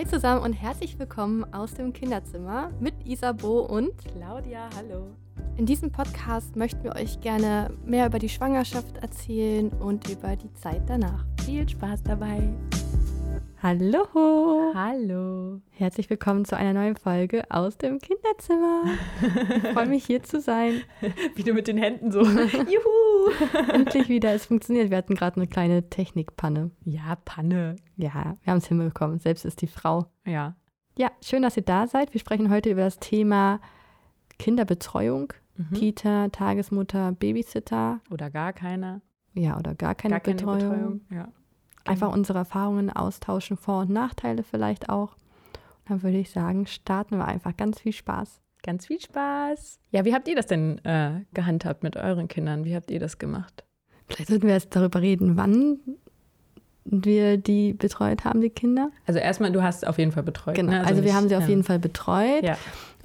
Hi zusammen und herzlich willkommen aus dem Kinderzimmer mit Isabo und Claudia, hallo. In diesem Podcast möchten wir euch gerne mehr über die Schwangerschaft erzählen und über die Zeit danach. Viel Spaß dabei. Hallo. Hallo. Herzlich willkommen zu einer neuen Folge aus dem Kinderzimmer. Ich freue mich hier zu sein. Wie du mit den Händen so. Juhu. Endlich wieder. Es funktioniert. Wir hatten gerade eine kleine Technikpanne. Ja, Panne. Ja, wir haben es hinbekommen. Selbst ist die Frau. Ja. Ja, schön, dass ihr da seid. Wir sprechen heute über das Thema Kinderbetreuung, Mhm. Kita, Tagesmutter, Babysitter. Oder gar keine. Ja, oder gar keine, gar keine Betreuung. Betreuung. Ja. Einfach unsere Erfahrungen austauschen, Vor- und Nachteile vielleicht auch. Und dann würde ich sagen, starten wir einfach. Ganz viel Spaß. Ganz viel Spaß. Ja, wie habt ihr das denn äh, gehandhabt mit euren Kindern? Wie habt ihr das gemacht? Vielleicht sollten wir jetzt darüber reden, wann wir die betreut haben, die Kinder. Also erstmal, du hast auf jeden Fall betreut. Genau, ne? also, wir nicht, haben sie auf ähm, jeden Fall betreut. Ja.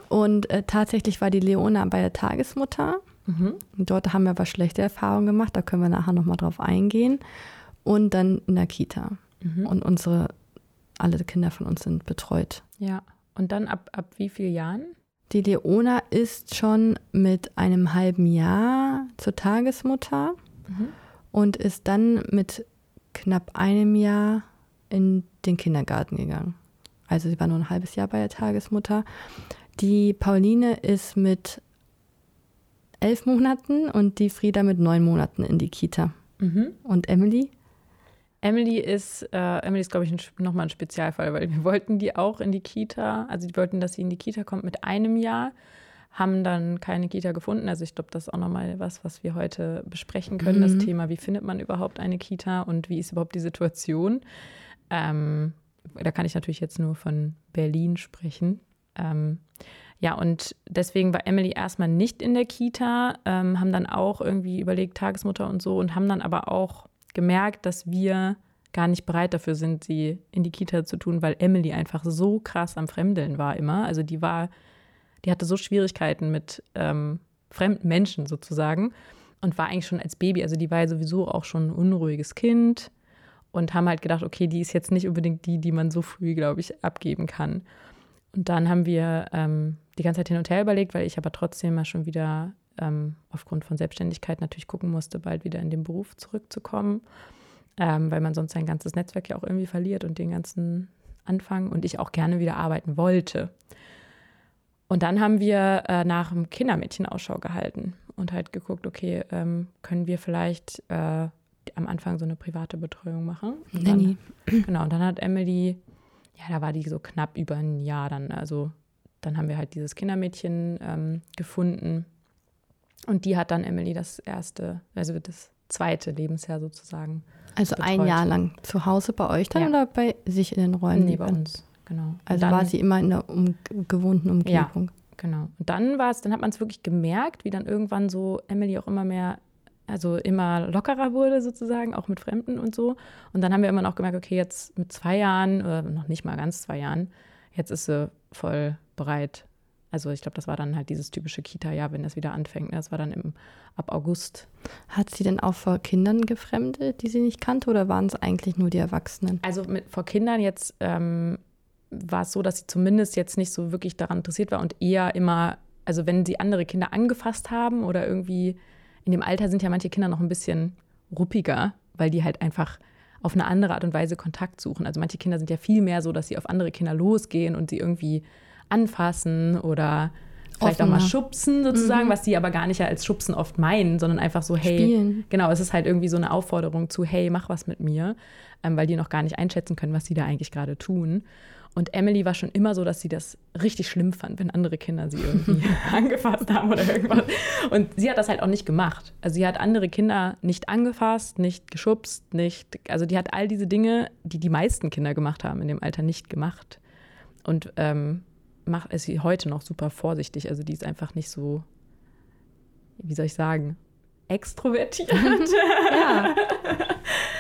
Und äh, tatsächlich war die Leona bei der Tagesmutter. Mhm. Dort haben wir aber schlechte Erfahrungen gemacht, da können wir nachher nochmal drauf eingehen. Und dann in der Kita. Mhm. Und unsere, alle Kinder von uns sind betreut. Ja. Und dann ab, ab wie vielen Jahren? Die Leona ist schon mit einem halben Jahr zur Tagesmutter Mhm. und ist dann mit knapp einem Jahr in den Kindergarten gegangen. Also sie war nur ein halbes Jahr bei der Tagesmutter. Die Pauline ist mit elf Monaten und die Frieda mit neun Monaten in die Kita. Mhm. Und Emily? Emily ist, äh, Emily ist, glaube ich, ein, nochmal ein Spezialfall, weil wir wollten die auch in die Kita, also die wollten, dass sie in die Kita kommt mit einem Jahr, haben dann keine Kita gefunden. Also ich glaube, das ist auch nochmal was, was wir heute besprechen können, das Mhm. Thema, wie findet man überhaupt eine Kita und wie ist überhaupt die Situation. Ähm, da kann ich natürlich jetzt nur von Berlin sprechen. Ähm, ja, und deswegen war Emily erstmal nicht in der Kita, ähm, haben dann auch irgendwie überlegt, Tagesmutter und so, und haben dann aber auch gemerkt, dass wir gar nicht bereit dafür sind, sie in die Kita zu tun, weil Emily einfach so krass am Fremdeln war immer. Also die war, die hatte so Schwierigkeiten mit ähm, fremden Menschen sozusagen und war eigentlich schon als Baby, also die war ja sowieso auch schon ein unruhiges Kind und haben halt gedacht, okay, die ist jetzt nicht unbedingt die, die man so früh, glaube ich, abgeben kann. Und dann haben wir ähm, die ganze Zeit hin und her überlegt, weil ich aber trotzdem mal schon wieder ähm, aufgrund von Selbstständigkeit natürlich gucken musste, bald wieder in den Beruf zurückzukommen, ähm, weil man sonst sein ganzes Netzwerk ja auch irgendwie verliert und den ganzen Anfang und ich auch gerne wieder arbeiten wollte. Und dann haben wir äh, nach einem Kindermädchen Ausschau gehalten und halt geguckt, okay, ähm, können wir vielleicht äh, am Anfang so eine private Betreuung machen? Und dann-. Genau, und dann hat Emily, ja, da war die so knapp über ein Jahr dann. Also dann haben wir halt dieses Kindermädchen ähm, gefunden. Und die hat dann Emily das erste, also das zweite Lebensjahr sozusagen. Also ein betreut. Jahr lang zu Hause bei euch dann Ja. oder bei sich in den Räumen? Nee, bei uns, genau. Also dann, war sie immer in der um, gewohnten Umgebung. Genau. Und dann war es, dann hat man es wirklich gemerkt, wie dann irgendwann so Emily auch immer mehr, also immer lockerer wurde sozusagen, auch mit Fremden und so. Und dann haben wir immer noch gemerkt, okay, jetzt mit zwei Jahren, oder noch nicht mal ganz zwei Jahren, jetzt ist sie voll bereit. Also ich glaube, das war dann halt dieses typische Kita-Jahr, wenn das wieder anfängt. ne? Das war dann im, ab August. Hat sie denn auch vor Kindern gefremdet, die sie nicht kannte, oder waren es eigentlich nur die Erwachsenen? Also mit, vor Kindern jetzt ähm, war es so, dass sie zumindest jetzt nicht so wirklich daran interessiert war und eher immer, also wenn sie andere Kinder angefasst haben oder irgendwie in dem Alter sind ja manche Kinder noch ein bisschen ruppiger, weil die halt einfach auf eine andere Art und Weise Kontakt suchen. Also manche Kinder sind ja viel mehr so, dass sie auf andere Kinder losgehen und sie irgendwie anfassen oder vielleicht auch mal Offener. schubsen sozusagen, was sie aber gar nicht als schubsen oft meinen, sondern einfach so, hey, Spielen. Genau, es ist halt irgendwie so eine Aufforderung zu, hey, mach was mit mir, ähm, weil die noch gar nicht einschätzen können, was sie da eigentlich gerade tun. Und Emily war schon immer so, dass sie das richtig schlimm fand, wenn andere Kinder sie irgendwie angefasst haben oder irgendwas. Und sie hat das halt auch nicht gemacht. Also sie hat andere Kinder nicht angefasst, nicht geschubst, nicht, also die hat all diese Dinge, die die meisten Kinder gemacht haben in dem Alter, nicht gemacht. Und ähm, macht, ist sie heute noch super vorsichtig. Also die ist einfach nicht so, wie soll ich sagen, extrovertiert. Ja.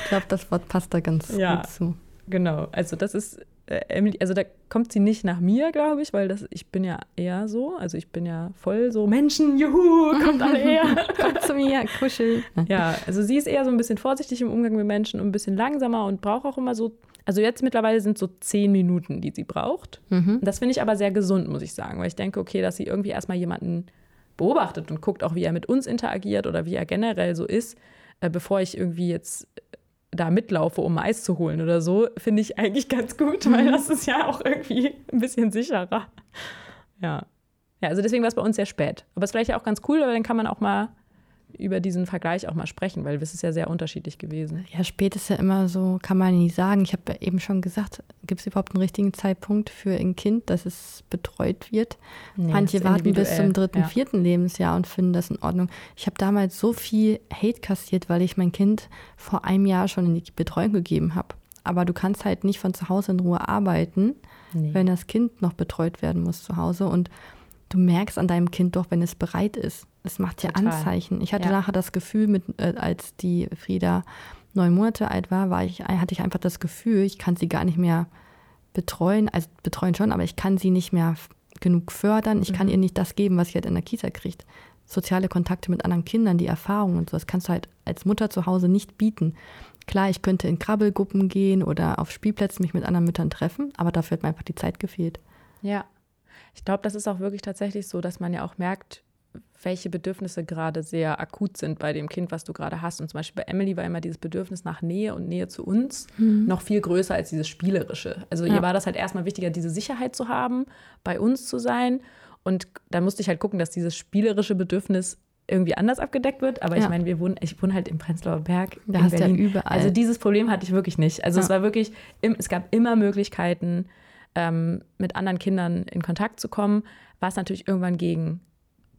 Ich glaube, das Wort passt da ganz Ja. gut zu. Genau, also das ist äh, Emily, also da kommt sie nicht nach mir, glaube ich, weil das, ich bin ja eher so, also ich bin ja voll so Menschen, juhu, kommt alle her. Kommt zu mir, kuscheln. ja, also sie ist eher so ein bisschen vorsichtig im Umgang mit Menschen und ein bisschen langsamer und braucht auch immer so Also jetzt mittlerweile sind so zehn Minuten, die sie braucht. Mhm. Das finde ich aber sehr gesund, muss ich sagen, weil ich denke, okay, dass sie irgendwie erstmal jemanden beobachtet und guckt auch, wie er mit uns interagiert oder wie er generell so ist, äh, bevor ich irgendwie jetzt da mitlaufe, um Eis zu holen oder so, finde ich eigentlich ganz gut, weil das ist ja auch irgendwie ein bisschen sicherer. Ja. Ja, also deswegen war es bei uns sehr spät. Aber es ist vielleicht auch ganz cool, weil dann kann man auch mal über diesen Vergleich auch mal sprechen, weil es ist ja sehr unterschiedlich gewesen. Ja, spät ist ja immer so, kann man nie sagen. Ich habe ja eben schon gesagt, gibt es überhaupt einen richtigen Zeitpunkt für ein Kind, dass es betreut wird? Nee, Manche warten bis zum dritten, ja. vierten Lebensjahr und finden das in Ordnung. Ich habe damals so viel Hate kassiert, weil ich mein Kind vor einem Jahr schon in die Betreuung gegeben habe. Aber du kannst halt nicht von zu Hause in Ruhe arbeiten, Nee. wenn das Kind noch betreut werden muss zu Hause. Und du merkst an deinem Kind doch, wenn es bereit ist. Es macht ja Total. Anzeichen. Ich hatte Ja. nachher das Gefühl, mit, äh, als die Frieda neun Monate alt war, war ich, hatte ich einfach das Gefühl, ich kann sie gar nicht mehr betreuen. Also betreuen schon, aber ich kann sie nicht mehr genug fördern. Ich kann Mhm. ihr nicht das geben, was sie halt in der Kita kriegt. Soziale Kontakte mit anderen Kindern, die Erfahrungen und so, das kannst du halt als Mutter zu Hause nicht bieten. Klar, ich könnte in Krabbelgruppen gehen oder auf Spielplätzen mich mit anderen Müttern treffen, aber dafür hat mir einfach die Zeit gefehlt. Ja, ich glaube, das ist auch wirklich tatsächlich so, dass man ja auch merkt, welche Bedürfnisse gerade sehr akut sind bei dem Kind, was du gerade hast. Und zum Beispiel bei Emily war immer dieses Bedürfnis nach Nähe und Nähe zu uns noch viel größer als dieses Spielerische. Also Ja. ihr war das halt erstmal wichtiger, diese Sicherheit zu haben, bei uns zu sein. Und da musste ich halt gucken, dass dieses spielerische Bedürfnis irgendwie anders abgedeckt wird. Aber ich Ja. meine, wir wohnen, ich wohne halt im Prenzlauer Berg. Da in hast du ja Berlin. überall. Also dieses Problem hatte ich wirklich nicht. Also es war wirklich, es gab immer Möglichkeiten, ähm, mit anderen Kindern in Kontakt zu kommen, was natürlich irgendwann gegen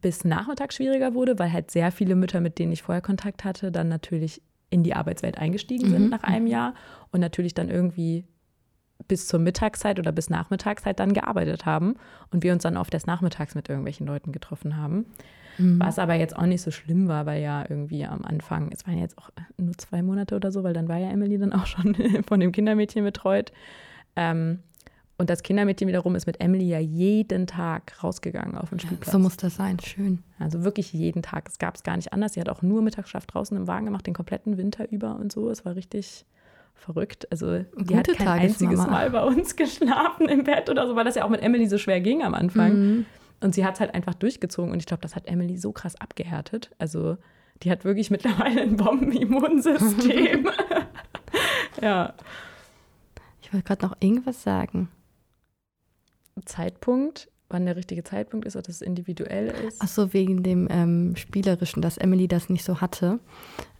bis Nachmittag schwieriger wurde, weil halt sehr viele Mütter, mit denen ich vorher Kontakt hatte, dann natürlich in die Arbeitswelt eingestiegen sind Mhm. nach einem Jahr und natürlich dann irgendwie bis zur Mittagszeit oder bis Nachmittagszeit dann gearbeitet haben und wir uns dann oft erst nachmittags mit irgendwelchen Leuten getroffen haben. Mhm. Was aber jetzt auch nicht so schlimm war, weil ja irgendwie am Anfang, es waren jetzt auch nur zwei Monate oder so, weil dann war ja Emily dann auch schon von dem Kindermädchen betreut. Ähm, und das Kindermädchen wiederum ist mit Emily ja jeden Tag rausgegangen auf den Spielplatz. So muss das sein, schön. Also wirklich jeden Tag. Es gab es gar nicht anders. Sie hat auch nur Mittagsschlaf draußen im Wagen gemacht, den kompletten Winter über und so. Es war richtig verrückt. Also die hat Gute kein einziges Tagesmama. Mal bei uns geschlafen im Bett oder so, weil das ja auch mit Emily so schwer ging am Anfang. Mhm. Und sie hat es halt einfach durchgezogen und ich glaube, das hat Emily so krass abgehärtet. Also die hat wirklich mittlerweile ein Bombenimmunsystem. ja. Ich wollte gerade noch irgendwas sagen. Zeitpunkt, wann der richtige Zeitpunkt ist, ob das individuell ist. Ach so, wegen dem ähm, Spielerischen, dass Emily das nicht so hatte.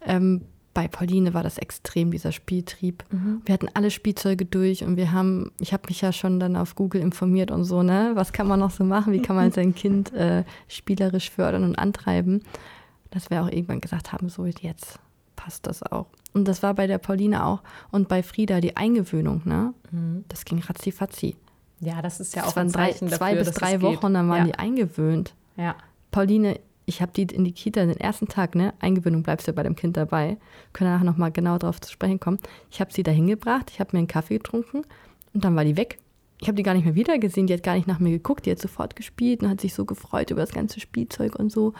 Ähm, bei Pauline war das extrem, dieser Spieltrieb. Mhm. Wir hatten alle Spielzeuge durch und wir haben, ich habe mich ja schon dann auf Google informiert und so, ne? Was kann man noch so machen? Wie kann man sein Kind äh, spielerisch fördern und antreiben? Dass wir auch irgendwann gesagt haben, so jetzt passt das auch. Und das war bei der Pauline auch und bei Frieda die Eingewöhnung, ne? Mhm. Das ging ratzi Ja, das ist ja das auch ein drei, Zeichen zwei dafür, bis drei Wochen geht. dann waren ja. die eingewöhnt. Ja. Pauline, ich habe die in die Kita den ersten Tag, ne? Eingewöhnung bleibst du ja bei dem Kind dabei. Können nachher nochmal genau drauf zu sprechen kommen. Ich habe sie da hingebracht, ich habe mir einen Kaffee getrunken und dann war die weg. Ich habe die gar nicht mehr wiedergesehen, die hat gar nicht nach mir geguckt, die hat sofort gespielt und hat sich so gefreut über das ganze Spielzeug und so.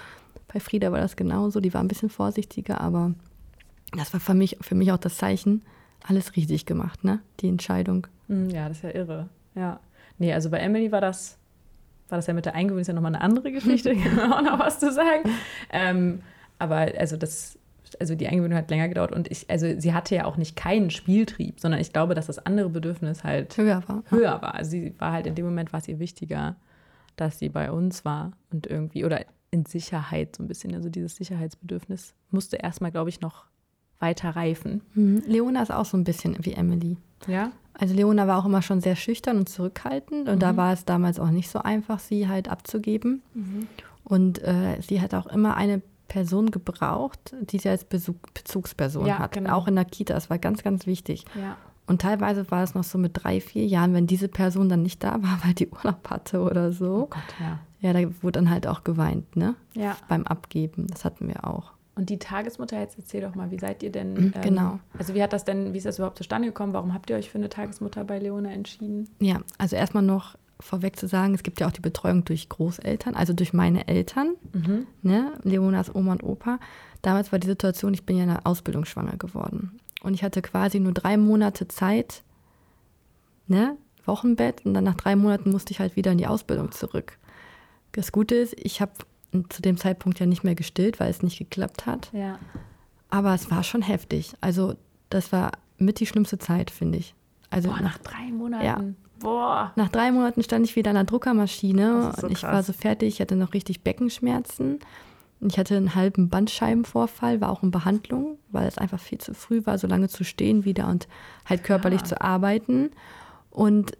Bei Frieda war das genauso, die war ein bisschen vorsichtiger, aber das war für mich, für mich auch das Zeichen, alles richtig gemacht, ne? Die Entscheidung. Mm, Ja, das ist ja irre. Ja. Nee, also bei Emily war das, war das ja mit der Eingewöhnung ist ja nochmal eine andere Geschichte, kann man auch noch was zu sagen. Ähm, aber also das, also die Eingewöhnung hat länger gedauert und ich, also sie hatte ja auch nicht keinen Spieltrieb, sondern ich glaube, dass das andere Bedürfnis halt Höher war. höher war. Also sie war halt in dem Moment war es ihr wichtiger, dass sie bei uns war und irgendwie, oder in Sicherheit so ein bisschen. Also dieses Sicherheitsbedürfnis musste erstmal, glaube ich, noch weiter reifen. Mhm. Leona ist auch so ein bisschen wie Emily. Ja. Also Leona war auch immer schon sehr schüchtern und zurückhaltend und da Mhm. war es damals auch nicht so einfach, sie halt abzugeben. Und äh, sie hat auch immer eine Person gebraucht, die sie als Besuch, Bezugsperson Ja, hat. genau. Auch in der Kita, das war ganz, ganz wichtig. Ja. Und teilweise war es noch so mit drei, vier Jahren, wenn diese Person dann nicht da war, weil die Urlaub hatte oder Oh so. Gott, ja. Ja, da wurde dann halt auch geweint, ne? Ja. Beim Abgeben. Das hatten wir auch. Und die Tagesmutter, jetzt erzähl doch mal, wie seid ihr denn? ähm, Genau. Also wie hat das denn, wie ist das überhaupt zustande gekommen? Warum habt ihr euch für eine Tagesmutter bei Leona entschieden? Ja, also erstmal noch vorweg zu sagen, es gibt ja auch die Betreuung durch Großeltern, also durch meine Eltern, ne? Leonas Oma und Opa. Damals war die Situation, ich bin ja in der Ausbildung schwanger geworden. Und ich hatte quasi nur drei Monate Zeit, ne, Wochenbett und dann nach drei Monaten musste ich halt wieder in die Ausbildung zurück. Das Gute ist, ich habe zu dem Zeitpunkt ja nicht mehr gestillt, weil es nicht geklappt hat. Ja. Aber es war schon heftig. Also das war mit die schlimmste Zeit, finde ich. Also Boah, nach drei Monaten. Ja. Boah. nach drei Monaten stand ich wieder an der Druckermaschine so und ich krass. war so fertig. Ich hatte noch richtig Beckenschmerzen. Ich hatte einen halben Bandscheibenvorfall, war auch in Behandlung, weil es einfach viel zu früh war, so lange zu stehen wieder und halt körperlich Ja. zu arbeiten. Und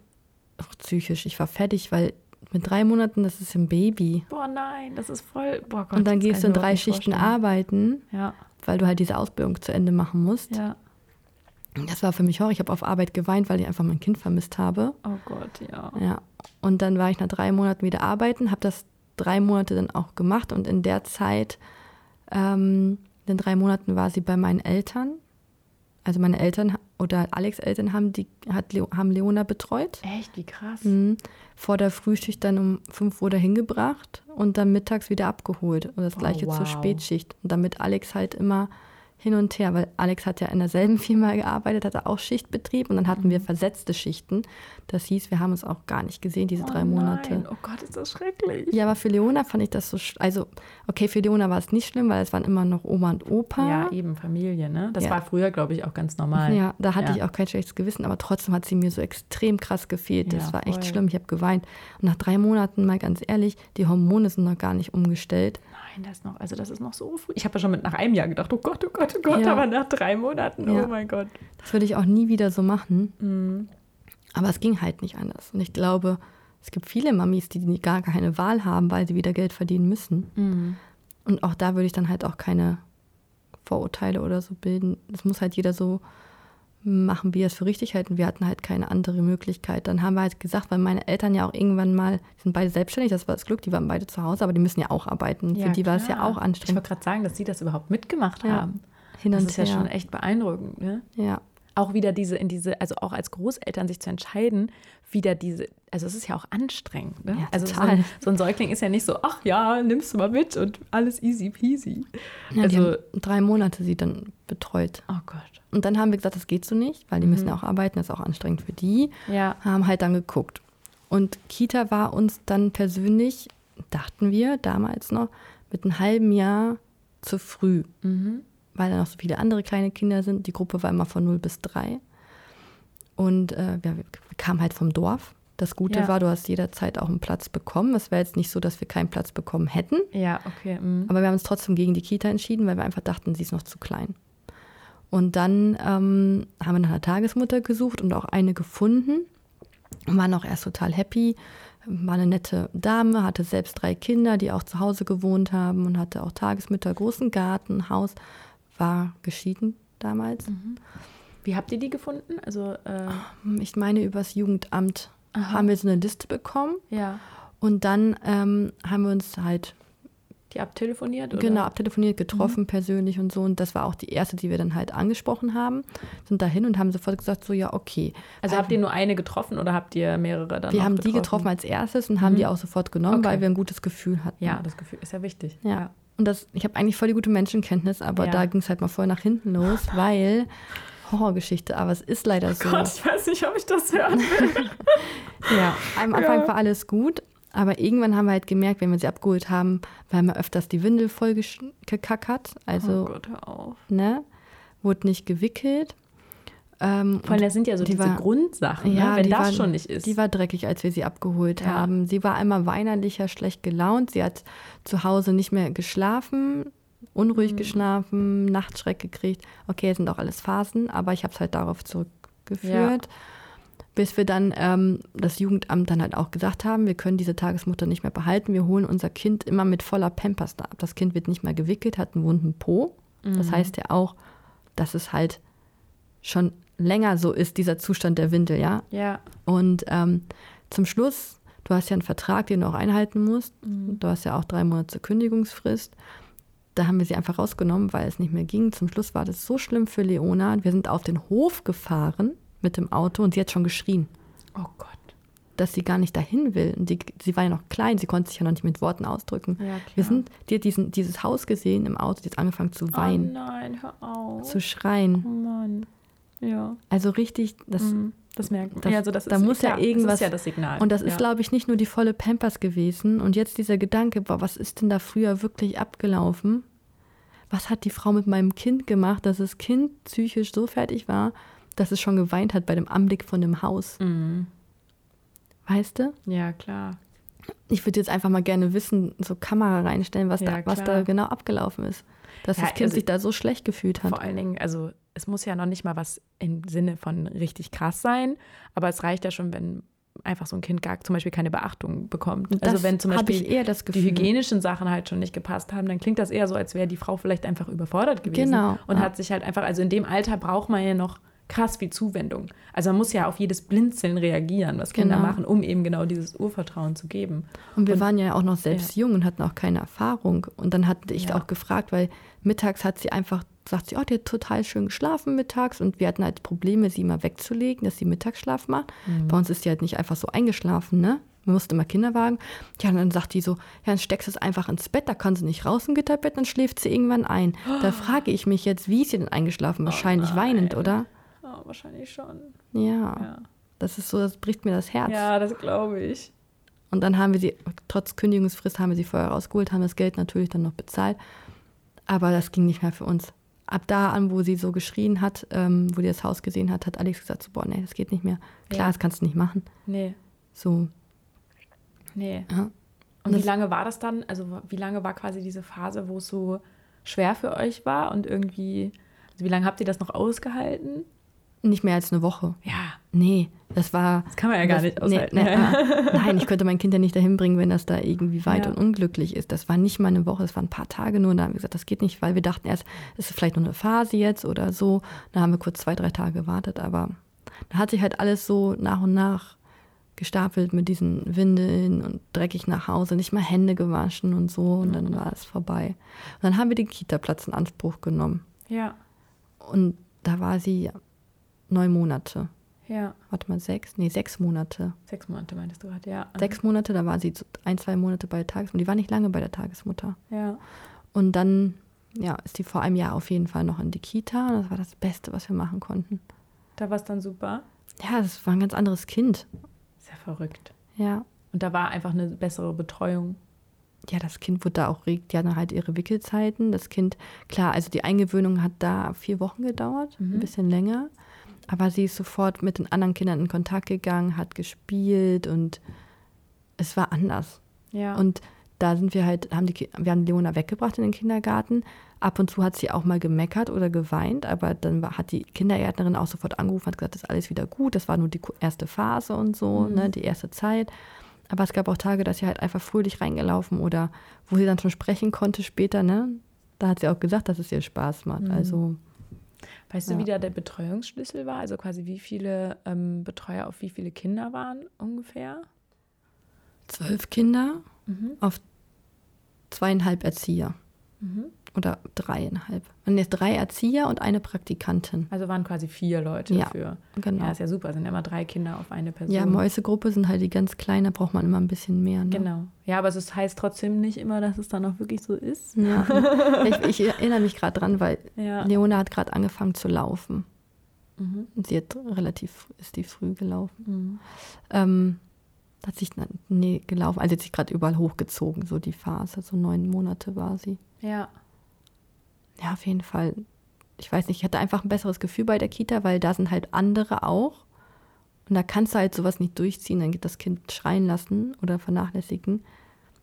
auch psychisch, ich war fertig, weil mit drei Monaten, das ist ein Baby. Boah, nein, das ist voll. Boah, Gott, und dann gehst du in drei Schichten vorstellen. arbeiten, Ja, weil du halt diese Ausbildung zu Ende machen musst. ja. Das war für mich Horror. Ich habe auf Arbeit geweint, weil ich einfach mein Kind vermisst habe. Oh Gott, ja. Ja. Und dann war ich nach drei Monaten wieder arbeiten, habe das drei Monate dann auch gemacht und in der Zeit, ähm, in den drei Monaten war sie bei meinen Eltern. Also meine Eltern oder Alex Eltern haben die hat Leo, haben Leona betreut. Echt, wie krass. Mhm. Vor der Frühschicht dann um 5 Uhr dahin gebracht und dann mittags wieder abgeholt. Und das Oh, gleiche zur wow. Spätschicht. Und damit Alex halt immer hin und her, weil Alex hat ja in derselben Firma gearbeitet, hatte auch Schichtbetrieb und dann hatten Mhm. wir versetzte Schichten. Das hieß, wir haben uns auch gar nicht gesehen, diese drei oh Monate. Nein. Oh Gott, ist das schrecklich. Ja, aber für Leona fand ich das so, sch- also okay, für Leona war es nicht schlimm, weil es waren immer noch Oma und Opa. Ja, eben Familie, ne? Das Ja. war früher, glaube ich, auch ganz normal. Ja, da hatte Ja. ich auch kein schlechtes Gewissen, aber trotzdem hat sie mir so extrem krass gefehlt. Das Ja, war echt schlimm. Ich habe geweint. Und nach drei Monaten, mal ganz ehrlich, die Hormone sind noch gar nicht umgestellt. Nein, das ist noch, also das ist noch so früh. Ich habe ja schon mit nach einem Jahr gedacht, oh Gott, oh Gott, oh Gott, Ja. aber nach drei Monaten, Ja. oh mein Gott. Das würde ich auch nie wieder so machen. Mhm. Aber es ging halt nicht anders. Und ich glaube, es gibt viele Mamis, die gar keine Wahl haben, weil sie wieder Geld verdienen müssen. Mhm. Und auch da würde ich dann halt auch keine Vorurteile oder so bilden. Das muss halt jeder so machen, wie er es für richtig hält. Und wir hatten halt keine andere Möglichkeit. Dann haben wir halt gesagt, weil meine Eltern ja auch irgendwann mal, die sind beide selbstständig, das war das Glück, die waren beide zu Hause, aber die müssen ja auch arbeiten. für die war es ja klar. auch Ich anstrengend. wollte gerade sagen, dass sie das überhaupt mitgemacht Ja. haben. Hin Das und ist ja her. schon echt beeindruckend, ne? ja. Auch wieder diese, in diese, also auch als Großeltern sich zu entscheiden, wieder diese, also es ist ja auch anstrengend, ne? Ja, also so total. ein, so ein Säugling ist ja nicht so, ach ja, nimmst du mal mit und alles easy peasy. ja also, drei Monate sie dann betreut. oh Gott. Und dann haben wir gesagt, das geht so nicht, weil die Mhm. müssen ja auch arbeiten, das ist auch anstrengend für die. Ja. haben halt dann geguckt. Und Kita war uns dann persönlich, dachten wir damals noch, mit einem halben Jahr zu früh, Mhm. Weil da noch so viele andere kleine Kinder sind. Die Gruppe war immer von 0 bis 3. Und äh, ja, wir kamen halt vom Dorf. Das Gute Ja. war, du hast jederzeit auch einen Platz bekommen. Es wäre jetzt nicht so, dass wir keinen Platz bekommen hätten. Ja, okay. mhm. Aber wir haben uns trotzdem gegen die Kita entschieden, weil wir einfach dachten, sie ist noch zu klein. Und dann ähm, haben wir nach einer Tagesmutter gesucht und auch eine gefunden. Und waren auch erst total happy. War eine nette Dame, hatte selbst drei Kinder, die auch zu Hause gewohnt haben und hatte auch Tagesmütter, großen Garten, Haus. War geschieden damals. Wie habt ihr die gefunden? Also, äh, Ich meine, übers Jugendamt Aha. haben wir so eine Liste bekommen. ja. Und dann ähm, haben wir uns halt Die abtelefoniert? Oder? Genau, abtelefoniert, Mhm. getroffen persönlich und so. Und das war auch die erste, die wir dann halt angesprochen haben. Sind dahin und haben sofort gesagt, so ja, okay. Also habt ihr nur eine getroffen oder habt ihr mehrere dann wir haben die getroffen als erstes und haben die auch sofort genommen, Mhm. Okay. weil wir ein gutes Gefühl hatten. Ja, das Gefühl ist ja wichtig. Ja. Und das, ich habe eigentlich voll die gute Menschenkenntnis, aber Ja. da ging es halt mal voll nach hinten los, weil Horrorgeschichte, aber es ist leider so. Gott, ich weiß nicht, ob ich das hören will. Ja, am Anfang Ja. war alles gut, aber irgendwann haben wir halt gemerkt, wenn wir sie abgeholt haben, weil wir öfters die Windel voll gekackert. Also, oh Gott, hör auf. ne, wurde nicht gewickelt. Ähm, Vor allem, das sind ja so die diese war- Grundsachen, Ja, ne? wenn das war- schon nicht ist. Die war dreckig, als wir sie abgeholt Ja. haben. Sie war einmal weinerlicher, schlecht gelaunt. Sie hat zu Hause nicht mehr geschlafen, Mhm. unruhig geschlafen, Nachtschreck gekriegt. Okay, es sind auch alles Phasen, aber ich habe es halt darauf zurückgeführt. Bis wir dann ähm, das Jugendamt dann halt auch gesagt haben, wir können diese Tagesmutter nicht mehr behalten. Wir holen unser Kind immer mit voller Pampers da ab. Das Kind wird nicht mehr gewickelt, hat einen wunden Po. Mhm. Das heißt ja auch, dass es halt schon länger so ist, dieser Zustand der Windel, ja. ja. Und ähm, zum Schluss, du hast ja einen Vertrag, den du auch einhalten musst. Mhm. Du hast ja auch drei Monate Kündigungsfrist. Da haben wir sie einfach rausgenommen, weil es nicht mehr ging. Zum Schluss war das so schlimm für Leona. Wir sind auf den Hof gefahren mit dem Auto und sie hat schon geschrien, Oh Gott. dass sie gar nicht dahin will. Und die, sie war ja noch klein, sie konnte sich ja noch nicht mit Worten ausdrücken. Ja. Wir sind, die hat diesen, dieses Haus gesehen im Auto, die hat angefangen zu Oh weinen, nein, hör auf. zu schreien. oh Mann. Ja. Also richtig, das, Mhm. Das merkt Das, ja, also das da ist, muss klar, ja irgendwas. Das ist ja das Signal. Und das ist, ja. glaube ich, nicht nur die volle Pampers gewesen. Und jetzt dieser Gedanke, boah, was ist denn da früher wirklich abgelaufen? Was hat die Frau mit meinem Kind gemacht, dass das Kind psychisch so fertig war, dass es schon geweint hat bei dem Anblick von dem Haus? Mhm. Weißt du? Ja, klar. Ich würde jetzt einfach mal gerne wissen, so Kamera reinstellen, was, Ja, da, was klar. da genau abgelaufen ist. Dass Ja, das Kind also- sich da so schlecht gefühlt hat. Vor allen Dingen, also es muss ja noch nicht mal was im Sinne von richtig krass sein, aber es reicht ja schon, wenn einfach so ein Kind gar zum Beispiel keine Beachtung bekommt. Also das wenn zum Beispiel die hygienischen Sachen halt schon nicht gepasst haben, dann klingt das eher so, als wäre die Frau vielleicht einfach überfordert gewesen Genau, und ja. hat sich halt einfach, also in dem Alter braucht man ja noch krass viel Zuwendung. Also man muss ja auf jedes Blinzeln reagieren, was Kinder Genau. machen, um eben genau dieses Urvertrauen zu geben. Und wir Und- waren ja auch noch selbst jung und hatten auch keine Erfahrung. Und dann hatte ich Ja. auch gefragt, weil mittags hat sie einfach, sagt sie, oh, die hat total schön geschlafen mittags. Und wir hatten halt Probleme, sie mal wegzulegen, dass sie Mittagsschlaf macht. Mhm. Bei uns ist sie halt nicht einfach so eingeschlafen, ne? Wir mussten immer Kinderwagen. Ja, und dann sagt die so, ja, dann steckst du es einfach ins Bett, da kann sie nicht raus im Gitterbett, dann schläft sie irgendwann ein. Da frage ich mich jetzt, wie ist sie denn eingeschlafen? Wahrscheinlich weinend, nein. oder? Oh, wahrscheinlich schon. Ja, Ja, das ist so, das bricht mir das Herz. ja das glaube ich. Und dann haben wir sie, trotz Kündigungsfrist, haben wir sie vorher rausgeholt, haben das Geld natürlich dann noch bezahlt. Aber das ging nicht mehr für uns. Ab da an, wo sie so geschrien hat, ähm, wo die das Haus gesehen hat, hat Alex gesagt, so, boah, nee, das geht nicht mehr. Klar, Ja. das kannst du nicht machen. Nee, So, nee. ja. Und wie Das- lange war das dann? Also wie lange war quasi diese Phase, wo es so schwer für euch war und irgendwie, also wie lange habt ihr das noch ausgehalten? Nicht mehr als eine Woche. Ja, Nee, das war. das kann man ja gar das, nicht nee, aushalten. nee, ah, nein, ich könnte mein Kind ja nicht dahin bringen, wenn das da irgendwie weit Ja. und unglücklich ist. Das war nicht mal eine Woche, das waren ein paar Tage nur. Und da haben wir gesagt, das geht nicht, weil wir dachten erst, es ist vielleicht nur eine Phase jetzt oder so. Da haben wir kurz zwei, drei Tage gewartet, aber da hat sich halt alles so nach und nach gestapelt mit diesen Windeln und dreckig nach Hause, nicht mal Hände gewaschen und so. Und dann war es vorbei. Und dann haben wir den Kita-Platz in Anspruch genommen. ja, Und da war sie neun Monate. ja. Warte mal, sechs? Nee, sechs Monate. Sechs Monate meintest du gerade, ja. Sechs Monate, da war sie ein, zwei Monate bei der Tagesmutter. Die war nicht lange bei der Tagesmutter. Ja, Und dann, ja, ist die vor einem Jahr auf jeden Fall noch in die Kita. Und das war das Beste, was wir machen konnten. da war es dann super. Ja, das war ein ganz anderes Kind. Sehr verrückt. Ja. Und da war einfach eine bessere Betreuung. Ja, das Kind wurde da auch regt. Die hatten halt ihre Wickelzeiten. Das Kind, klar, also die Eingewöhnung hat da vier Wochen gedauert, Mhm. ein bisschen länger. Aber sie ist sofort mit den anderen Kindern in Kontakt gegangen, hat gespielt und es war anders. Ja. Und da sind wir halt, haben die, wir haben Leona weggebracht in den Kindergarten. Ab und zu hat sie auch mal gemeckert oder geweint, aber dann war, hat die Kindergärtnerin auch sofort angerufen, hat gesagt, das ist alles wieder gut, das war nur die erste Phase und so, Mhm. ne, die erste Zeit. Aber es gab auch Tage, dass sie halt einfach fröhlich reingelaufen oder wo sie dann schon sprechen konnte später, ne? Da hat sie auch gesagt, dass es ihr Spaß macht. Mhm. Also weißt du, ja. wie da der Betreuungsschlüssel war? Also quasi wie viele ähm, Betreuer auf wie viele Kinder waren ungefähr? zwölf Kinder Mhm. auf zweieinhalb Erzieher Mhm. oder dreieinhalb. Und jetzt drei Erzieher und eine Praktikantin. Also waren quasi vier Leute Ja, für. Genau. Ja, ist ja super. Sind immer drei Kinder auf eine Person. Ja, Mäusegruppe sind halt die ganz kleinen, da braucht man immer ein bisschen mehr. Ne? Genau. Ja, aber es heißt trotzdem nicht immer, dass es dann auch wirklich so ist. Ja. ich, ich erinnere mich gerade dran, weil Ja. Leona hat gerade angefangen zu laufen. Mhm. Und sie hat relativ, ist die früh gelaufen. Mhm. Ähm, hat sich, nee, gelaufen, also hat sich gerade überall hochgezogen, so die Phase, so neun Monate war sie. Ja. Ja, auf jeden Fall. Ich weiß nicht, ich hatte einfach ein besseres Gefühl bei der Kita, weil da sind halt andere auch. Und da kannst du halt sowas nicht durchziehen, dann geht das Kind schreien lassen oder vernachlässigen.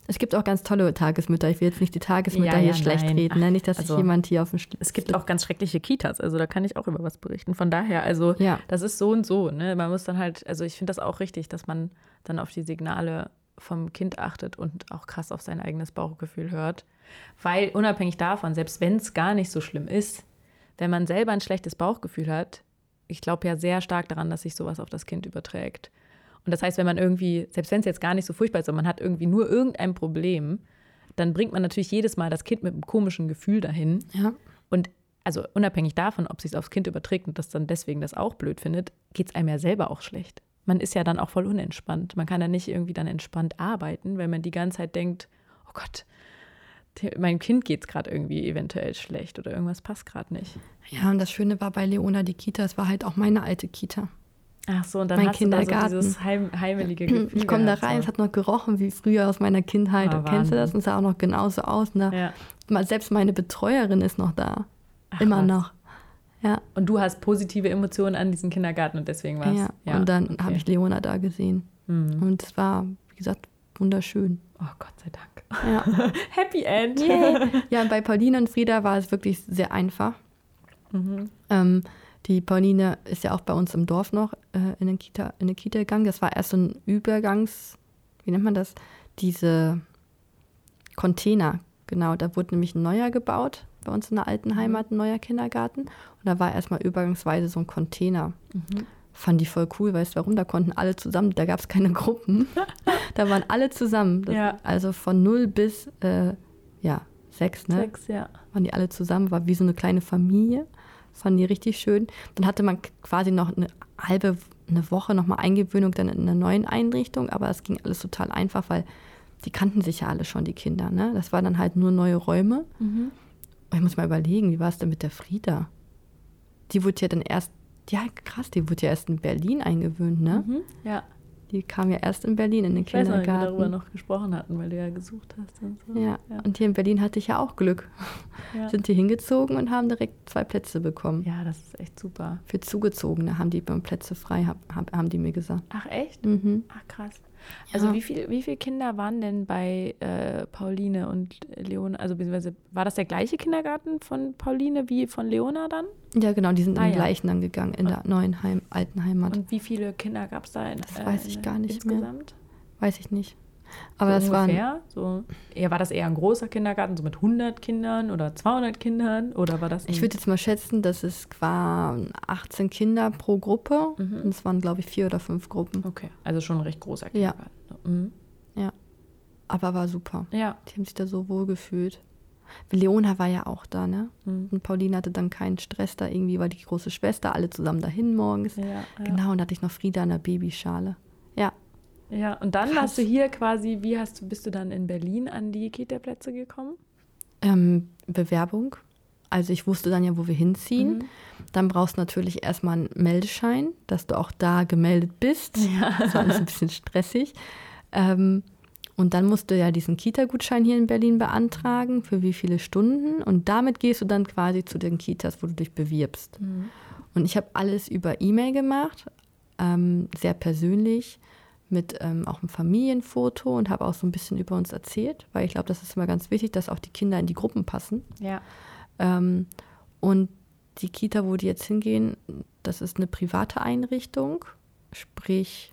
Es gibt auch ganz tolle Tagesmütter. Ich will jetzt nicht die Tagesmütter Ja, hier ja, schlecht nein. reden, ne? nicht, dass Also, sich jemand hier auf Schl Es gibt auch ganz schreckliche Kitas, also da kann ich auch über was berichten. Von daher, also Ja. das ist so und so. Ne? Man muss dann halt, also ich finde das auch richtig, dass man dann auf die Signale vom Kind achtet und auch krass auf sein eigenes Bauchgefühl hört. Weil unabhängig davon, selbst wenn es gar nicht so schlimm ist, wenn man selber ein schlechtes Bauchgefühl hat, ich glaube ja sehr stark daran, dass sich sowas auf das Kind überträgt. Und das heißt, wenn man irgendwie, selbst wenn es jetzt gar nicht so furchtbar ist, sondern man hat irgendwie nur irgendein Problem, dann bringt man natürlich jedes Mal das Kind mit einem komischen Gefühl dahin. Ja. Und also unabhängig davon, ob sich aufs Kind überträgt und das dann deswegen das auch blöd findet, geht es einem ja selber auch schlecht. Man ist ja dann auch voll unentspannt. Man kann ja nicht irgendwie dann entspannt arbeiten, weil man die ganze Zeit denkt, oh Gott, meinem Kind geht es gerade irgendwie eventuell schlecht oder irgendwas passt gerade nicht. ja, und das Schöne war bei Leona die Kita, es war halt auch meine alte Kita. Ach so, und dann Mein hast du da so Kindergarten. dieses heim, heimelige Gefühl. Ich komme da rein, es so. hat noch gerochen wie früher aus meiner Kindheit. Ah, Kennst du das? Und sah auch noch genauso aus. Da, Ja. Selbst meine Betreuerin ist noch da. Ach, Immer was. noch. Ja, Und du hast positive Emotionen an diesen Kindergarten und deswegen war es. ja. Und dann habe okay. ich Leona da gesehen. Hm. Und es war, wie gesagt, wunderschön. Oh Gott sei Dank. Ja. Happy End. Yay. ja, und bei Pauline und Frieda war es wirklich sehr einfach. Mhm. Ähm, die Pauline ist ja auch bei uns im Dorf noch äh, in, den Kita, in eine Kita gegangen. Das war erst so ein Übergangs, wie nennt man das? Diese Container, genau. Da wurde nämlich ein neuer gebaut, bei uns in der alten Heimat, ein neuer Kindergarten. Und da war erstmal übergangsweise so ein Container. Mhm. Fand die voll cool, weißt du warum? Da konnten alle zusammen, da gab es keine Gruppen. da waren alle zusammen. Das, Ja. Also von null bis äh, ja, sechs, ne? Sex, ja. waren die alle zusammen, war wie so eine kleine Familie. Fanden die richtig schön. Dann hatte man quasi noch eine halbe, eine Woche nochmal Eingewöhnung dann in einer neuen Einrichtung, aber es ging alles total einfach, weil die kannten sich ja alle schon, die Kinder. Ne? Das waren dann halt nur neue Räume. Mhm. Ich muss mal überlegen, wie war es denn mit der Frieda? Die wurde ja dann erst, ja krass, die wurde ja erst in Berlin eingewöhnt, ne? Mhm. Ja. Die kam ja erst in Berlin in den Ich weiß noch, wie wir Kindergarten. darüber noch gesprochen hatten, weil du ja gesucht hast und so. Ja. Ja. und hier in Berlin hatte ich ja auch Glück. Ja. Sind hier hingezogen und haben direkt zwei Plätze bekommen. ja, das ist echt super. Für Zugezogene haben die Plätze frei, hab, hab, haben die mir gesagt. Ach, echt? Mhm. Ach, krass. Also Ja. wie, viel, wie viele Kinder waren denn bei äh, Pauline und Leona? Also beziehungsweise war das der gleiche Kindergarten von Pauline wie von Leona dann? Ja, genau, die sind Ah, den ja. gleichen dann gegangen, in der neuen Heim, alten Heimat. Und wie viele Kinder gab es da in, Das weiß ich gar nicht mehr. insgesamt? Weiß ich nicht. Aber so waren, ungefähr? So, eher, war das eher ein großer Kindergarten, so mit 100 Kindern oder 200 Kindern? Oder war das ich würde jetzt mal schätzen, dass es waren 18 Kinder pro Gruppe. Mhm. Und es waren, glaube ich, vier oder fünf Gruppen. Okay, also schon ein recht großer Ja. Kindergarten. Mhm. Aber war super. Ja. Die haben sich da so wohl gefühlt. Leona war ja auch da, ne? Mhm. Und Pauline hatte dann keinen Stress da irgendwie, weil die große Schwester, alle zusammen dahin morgens. Ja, ja. Genau, und da hatte ich noch Frieda in der Babyschale. Ja, ja, und dann Krass. warst du hier quasi, wie hast du, bist du dann in Berlin an die Kita-Plätze gekommen? Ähm, Bewerbung. Also ich wusste dann ja, wo wir hinziehen. Mhm. Dann brauchst du natürlich erstmal einen Meldeschein, dass du auch da gemeldet bist. Das war alles ein bisschen stressig. Ähm, und dann musst du ja diesen Kita-Gutschein hier in Berlin beantragen, für wie viele Stunden. Und damit gehst du dann quasi zu den Kitas, wo du dich bewirbst. Mhm. Und ich habe alles über E-Mail gemacht, ähm, sehr persönlich, mit ähm, auch einem Familienfoto und habe auch so ein bisschen über uns erzählt, weil ich glaube, das ist immer ganz wichtig, dass auch die Kinder in die Gruppen passen. Ja. Ähm, und die Kita, wo die jetzt hingehen, das ist eine private Einrichtung, sprich,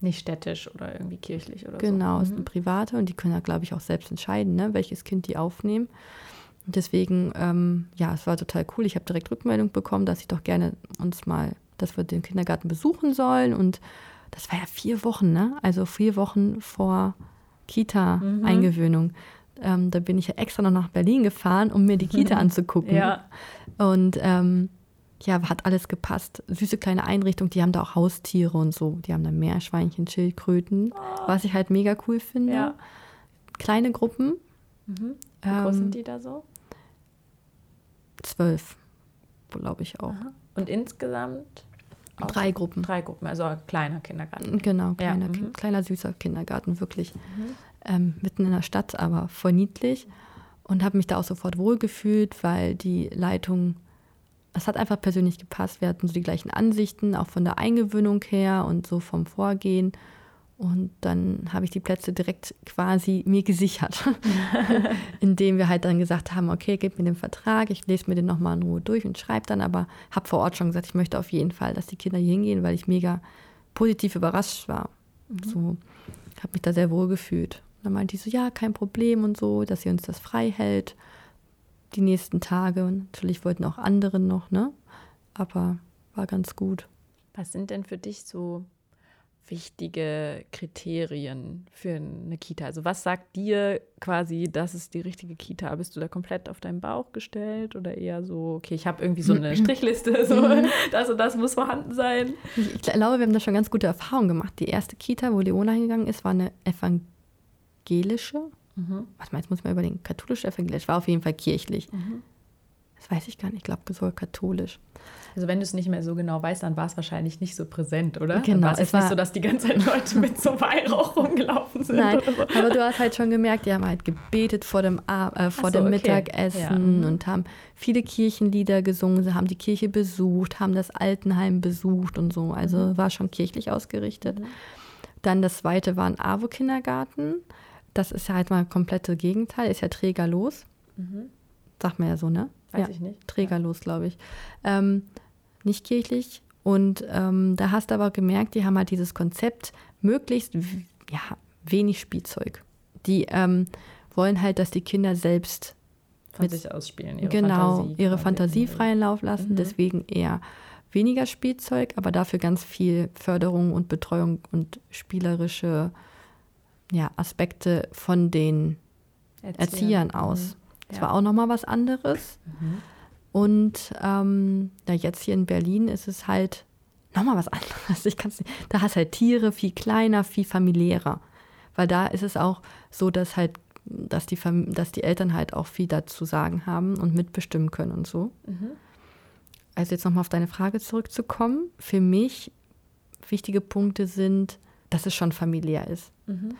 Nicht städtisch oder irgendwie kirchlich oder genau, so. ist eine private und die können ja, glaube ich, auch selbst entscheiden, ne, welches Kind die aufnehmen. Und deswegen, ähm, ja, es war total cool. Ich habe direkt Rückmeldung bekommen, dass ich doch gerne uns mal, dass wir den Kindergarten besuchen sollen. Und das war ja vier Wochen, ne? Also vier Wochen vor Kita-Eingewöhnung. Ähm, da bin ich ja extra noch nach Berlin gefahren, um mir die Kita anzugucken. Ja. Und ähm, ja, hat alles gepasst. Süße kleine Einrichtung, die haben da auch Haustiere und so. Die haben da Meerschweinchen, Schildkröten, was ich halt mega cool finde. Ja. Kleine Gruppen, Mhm. Wie groß Ähm, sind die da so? zwölf, glaube ich auch. Aha. Und insgesamt? Drei Gruppen. Drei Gruppen, also ein kleiner Kindergarten. Genau, kleiner, mhm. Ki- kleiner süßer Kindergarten, wirklich. Mhm. Ähm, mitten in der Stadt, aber voll niedlich. Und habe mich da auch sofort wohlgefühlt, weil die Leitung, es hat einfach persönlich gepasst. Wir hatten so die gleichen Ansichten, auch von der Eingewöhnung her und so vom Vorgehen. Und dann habe ich die Plätze direkt quasi mir gesichert, indem wir halt dann gesagt haben, okay, gib mir den Vertrag, ich lese mir den nochmal in Ruhe durch und schreibe dann, aber habe vor Ort schon gesagt, ich möchte auf jeden Fall, dass die Kinder hier hingehen, weil ich mega positiv überrascht war. So, habe mich da sehr wohl gefühlt. Und dann meinte die so, ja, kein Problem und so, dass sie uns das frei hält die nächsten Tage. Und natürlich wollten auch andere noch, ne? Aber war ganz gut. Was sind denn für dich so wichtige Kriterien für eine Kita? Also was sagt dir quasi, das ist die richtige Kita? Bist du da komplett auf deinen Bauch gestellt oder eher so, okay, ich habe irgendwie so eine Strichliste, so das und das muss vorhanden sein? Ich, ich glaube, wir haben da schon ganz gute Erfahrungen gemacht. Die erste Kita, wo Leona hingegangen ist, war eine evangelische. Mhm. Warte mal, jetzt muss ich mal überlegen. Katholisch, evangelisch. War auf jeden Fall kirchlich. Mhm. Das weiß ich gar nicht. Ich glaube sogar katholisch. Also wenn du es nicht mehr so genau weißt, dann war es wahrscheinlich nicht so präsent, oder? Genau. War es ist nicht so, dass die ganze Zeit Leute mit so Weihrauch rumgelaufen sind. Nein, so. aber du hast halt schon gemerkt, die haben halt gebetet vor dem, Ab äh, vor so, dem okay. Mittagessen Ja. Mhm. und haben viele Kirchenlieder gesungen, sie haben die Kirche besucht, haben das Altenheim besucht und so. Also Mhm. war schon kirchlich ausgerichtet. Dann das zweite war ein AWO-Kindergarten. Das ist ja halt mal komplette Gegenteil, ist ja trägerlos. Sagt man ja so, ne? Mhm. Weiß ja. ich nicht. Trägerlos, glaube ich. Ähm, nicht kirchlich. Und ähm, da hast du aber gemerkt, die haben halt dieses Konzept, möglichst ja, wenig Spielzeug. Die ähm, wollen halt, dass die Kinder selbst Von mit- sich ausspielen, ihre genau Fantasie ihre. Fantasie freien Lauf lassen. Mhm. Deswegen eher weniger Spielzeug, aber dafür ganz viel Förderung und Betreuung und spielerische ja, Aspekte von den Erziehern aus. Das Ja. war auch nochmal was anderes. Mhm. Und ähm, ja, jetzt hier in Berlin ist es halt nochmal was anderes. Ich kann's nicht. Da hast halt Tiere viel kleiner, viel familiärer. Weil da ist es auch so, dass halt, dass die, Fam dass die Eltern halt auch viel dazu sagen haben und mitbestimmen können und so. Mhm. Also jetzt nochmal auf deine Frage zurückzukommen. Für mich wichtige Punkte sind, dass es schon familiär ist. Mhm.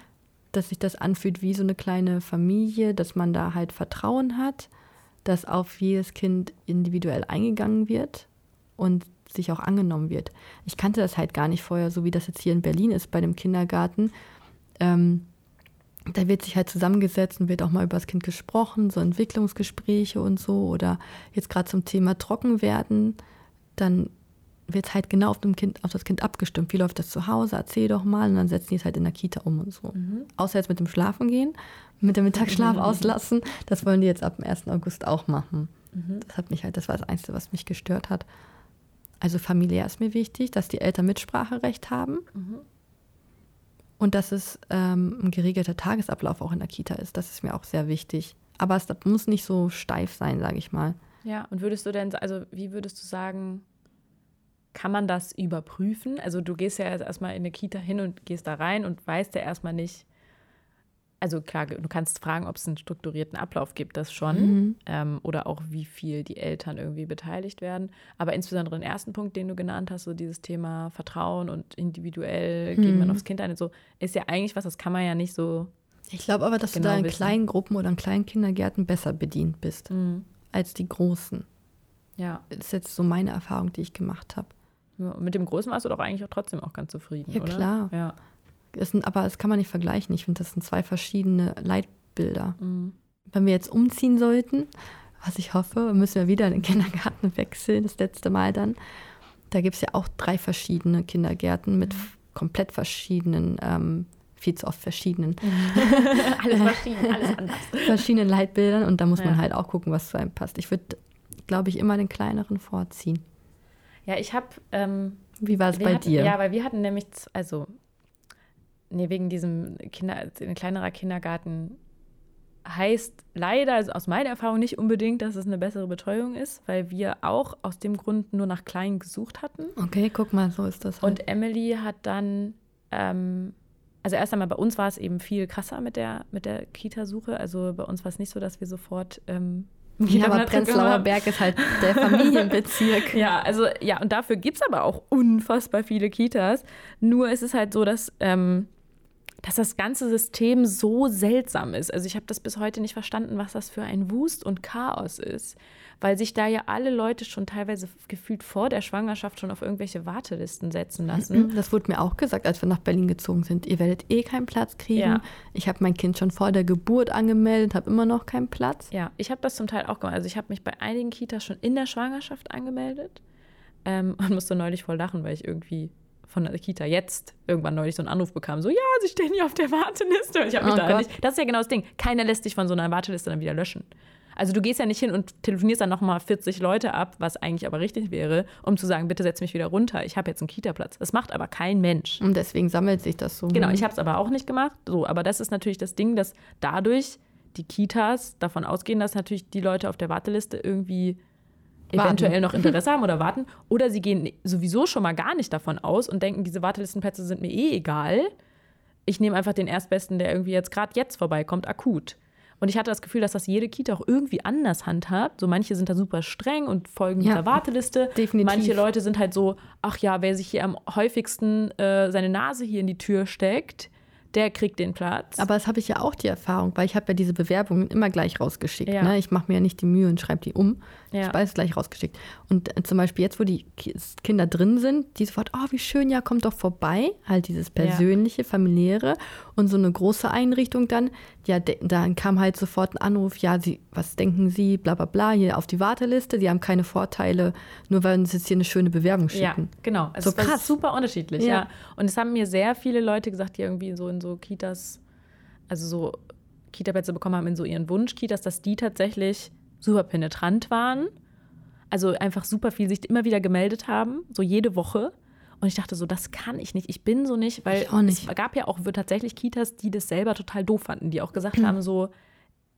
Dass sich das anfühlt wie so eine kleine Familie, dass man da halt Vertrauen hat, dass auf jedes Kind individuell eingegangen wird und sich auch angenommen wird. Ich kannte das halt gar nicht vorher, so wie das jetzt hier in Berlin ist bei dem Kindergarten. Ähm, da wird sich halt zusammengesetzt und wird auch mal über das Kind gesprochen, so Entwicklungsgespräche und so. Oder jetzt gerade zum Thema Trockenwerden, dann wird halt genau auf, dem kind, auf das Kind abgestimmt. Wie läuft das zu Hause? Erzähl doch mal. Und dann setzen die es halt in der Kita um und so. Mhm. Außer jetzt mit dem Schlafen gehen, mit dem Mittagsschlaf auslassen. Das wollen die jetzt ab dem 1. August auch machen. Mhm. Das hat mich halt, das war das Einzige, was mich gestört hat. Also familiär ist mir wichtig, dass die Eltern Mitspracherecht haben Mhm. und dass es ähm, ein geregelter Tagesablauf auch in der Kita ist. Das ist mir auch sehr wichtig. Aber es muss nicht so steif sein, sage ich mal. Ja, und würdest du denn, also wie würdest du sagen, kann man das überprüfen? Also du gehst ja erstmal in eine Kita hin und gehst da rein und weißt ja erstmal nicht, also klar, du kannst fragen, ob es einen strukturierten Ablauf gibt, das schon. Mhm. Ähm, oder auch wie viel die Eltern irgendwie beteiligt werden. Aber insbesondere den ersten Punkt, den du genannt hast, so dieses Thema Vertrauen und individuell geht man Mhm. aufs Kind ein und so, ist ja eigentlich was, das kann man ja nicht so. Ich glaube aber, dass Genau du da in wissen. kleinen Gruppen oder in kleinen Kindergärten besser bedient bist als die großen. Ja. Das ist jetzt so meine Erfahrung, die ich gemacht habe. Ja. Mit dem Großen warst du doch eigentlich auch trotzdem auch ganz zufrieden, Ja, oder? klar. Ja. Sind, aber das kann man nicht vergleichen. Ich finde, das sind zwei verschiedene Leitbilder. Mhm. Wenn wir jetzt umziehen sollten, was ich hoffe, müssen wir wieder in den Kindergarten wechseln, das letzte Mal dann. Da gibt es ja auch drei verschiedene Kindergärten mit f- komplett verschiedenen, ähm, viel zu oft verschiedenen, alles verschieden, alles anders. verschiedenen Leitbildern und da muss man Ja. halt auch gucken, was zu einem passt. Ich würde, glaube ich, immer den kleineren vorziehen. Ja, ich habe. Ähm, Wie war es bei hatten, dir? Ja, weil wir hatten nämlich, also, nee, wegen diesem Kinder, ein kleinerer Kindergarten heißt leider, also aus meiner Erfahrung nicht unbedingt, dass es eine bessere Betreuung ist, weil wir auch aus dem Grund nur nach kleinen gesucht hatten. Okay, guck mal, so ist das. Halt. Und Emily hat dann, ähm, also erst einmal bei uns war es eben viel krasser mit der, mit der Kita-Suche. Also bei uns war es nicht so, dass wir sofort ähm, ja, aber Prenzlauer Berg ist halt der Familienbezirk. Ja, also ja, und dafür gibt es aber auch unfassbar viele Kitas. Nur ist es halt so, dass, ähm, dass das ganze System so seltsam ist. Also ich habe das bis heute nicht verstanden, was das für ein Wust und Chaos ist. Weil sich da ja alle Leute schon teilweise gefühlt vor der Schwangerschaft schon auf irgendwelche Wartelisten setzen lassen. Das wurde mir auch gesagt, als wir nach Berlin gezogen sind. Ihr werdet eh keinen Platz kriegen. Ja. Ich habe mein Kind schon vor der Geburt angemeldet, habe immer noch keinen Platz. Ja, ich habe das zum Teil auch gemacht. Also ich habe mich bei einigen Kitas schon in der Schwangerschaft angemeldet ähm, und musste neulich voll lachen, weil ich irgendwie von der Kita jetzt irgendwann neulich so einen Anruf bekam, so, ja, sie stehen hier auf der Warteliste. Und ich habe mich Oh da Gott. nicht, das ist ja genau das Ding, keiner lässt dich von so einer Warteliste dann wieder löschen. Also du gehst ja nicht hin und telefonierst dann nochmal 40 Leute ab, was eigentlich aber richtig wäre, um zu sagen, bitte setz mich wieder runter, ich habe jetzt einen Kita-Platz. Das macht aber kein Mensch. Und deswegen sammelt sich das so. Genau, ich habe es aber auch nicht gemacht. So, aber das ist natürlich das Ding, dass dadurch die Kitas davon ausgehen, dass natürlich die Leute auf der Warteliste irgendwie Warten. eventuell noch Interesse haben oder warten. Oder sie gehen sowieso schon mal gar nicht davon aus und denken, diese Wartelistenplätze sind mir eh egal. Ich nehme einfach den Erstbesten, der irgendwie jetzt gerade jetzt vorbeikommt, akut. Und ich hatte das Gefühl, dass das jede Kita auch irgendwie anders handhabt. So manche sind da super streng und folgen Ja, dieser Warteliste. definitiv. Manche Leute sind halt so, ach ja, wer sich hier am häufigsten äh, seine Nase hier in die Tür steckt, der kriegt den Platz. Aber das habe ich ja auch die Erfahrung, weil ich habe ja diese Bewerbungen immer gleich rausgeschickt. Ja. Ne? Ich mache mir ja nicht die Mühe und schreibe die um. Ja. Ich alles gleich rausgeschickt. Und äh, zum Beispiel jetzt, wo die Ki- Kinder drin sind, die sofort, oh, wie schön, ja, kommt doch vorbei. Halt dieses persönliche, familiäre. Und so eine große Einrichtung dann, ja, dann kam halt sofort ein Anruf, ja, sie, was denken Sie, bla bla bla, hier auf die Warteliste, Sie haben keine Vorteile, nur weil uns jetzt hier eine schöne Bewerbung Ja, schicken. genau. Also So es krass. super unterschiedlich, Ja. ja. Und es haben mir sehr viele Leute gesagt, die irgendwie so in so Kitas, also so Kita-Plätze bekommen haben in so ihren Wunsch-Kitas, dass die tatsächlich super penetrant waren. Also einfach super viel sich immer wieder gemeldet haben, so jede Woche. Und ich dachte so, das kann ich nicht. Ich bin so nicht, weil nicht. es gab ja auch tatsächlich Kitas, die das selber total doof fanden, die auch gesagt haben, so,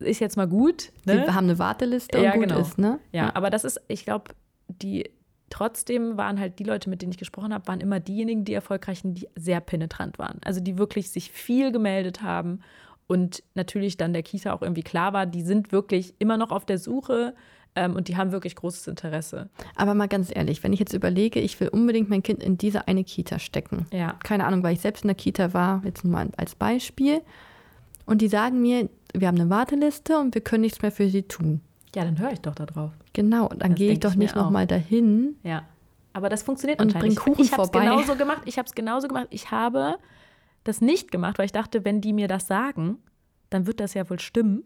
ist jetzt mal gut. Ne? haben eine Warteliste Ja, und gut genau. ist, ne? Ja, aber das ist, ich glaube, die trotzdem waren halt die Leute, mit denen ich gesprochen habe, waren immer diejenigen, die erfolgreichen, die sehr penetrant waren. Also die wirklich sich viel gemeldet haben und natürlich dann der Kita auch irgendwie klar war, die sind wirklich immer noch auf der Suche ähm, und die haben wirklich großes Interesse. Aber mal ganz ehrlich, wenn ich jetzt überlege, ich will unbedingt mein Kind in diese eine Kita stecken. Ja. Keine Ahnung, weil ich selbst in der Kita war, jetzt nur mal als Beispiel. Und die sagen mir, wir haben eine Warteliste und wir können nichts mehr für sie tun. Ja, dann höre ich doch da drauf. Genau, und dann Das gehe ich doch ich nicht nochmal dahin. Ja. Aber das funktioniert Und anscheinend bring nicht. Kuchen ich habe es vorbei. genauso gemacht. Ich habe es genauso gemacht. Ich habe das nicht gemacht, weil ich dachte, wenn die mir das sagen, dann wird das ja wohl stimmen.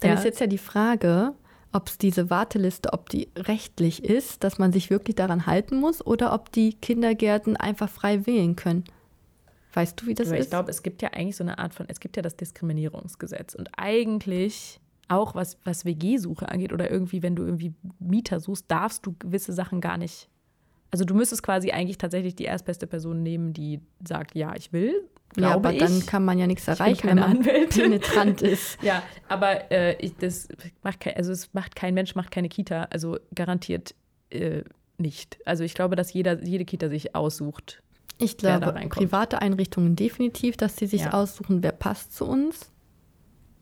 Dann ja. ist jetzt ja die Frage, ob es diese Warteliste, ob die rechtlich ist, dass man sich wirklich daran halten muss oder ob die Kindergärten einfach frei wählen können. Weißt du, wie das Aber ist? ich glaube, es gibt ja eigentlich so eine Art von, es gibt ja das Diskriminierungsgesetz. Und eigentlich, auch was, was WG-Suche angeht oder irgendwie, wenn du irgendwie Mieter suchst, darfst du gewisse Sachen gar nicht. Also du müsstest quasi eigentlich tatsächlich die erstbeste Person nehmen, die sagt, ja, ich will. ja, aber ich. dann kann man ja nichts erreichen, wenn man Anwältin. penetrant ist. Ja, aber äh, ich, das macht kein, also es macht kein Mensch, macht keine Kita, also garantiert äh, nicht. Also ich glaube, dass jeder, jede Kita sich aussucht. Ich wer da glaube, private Einrichtungen definitiv, dass sie sich Ja. aussuchen, wer passt zu uns.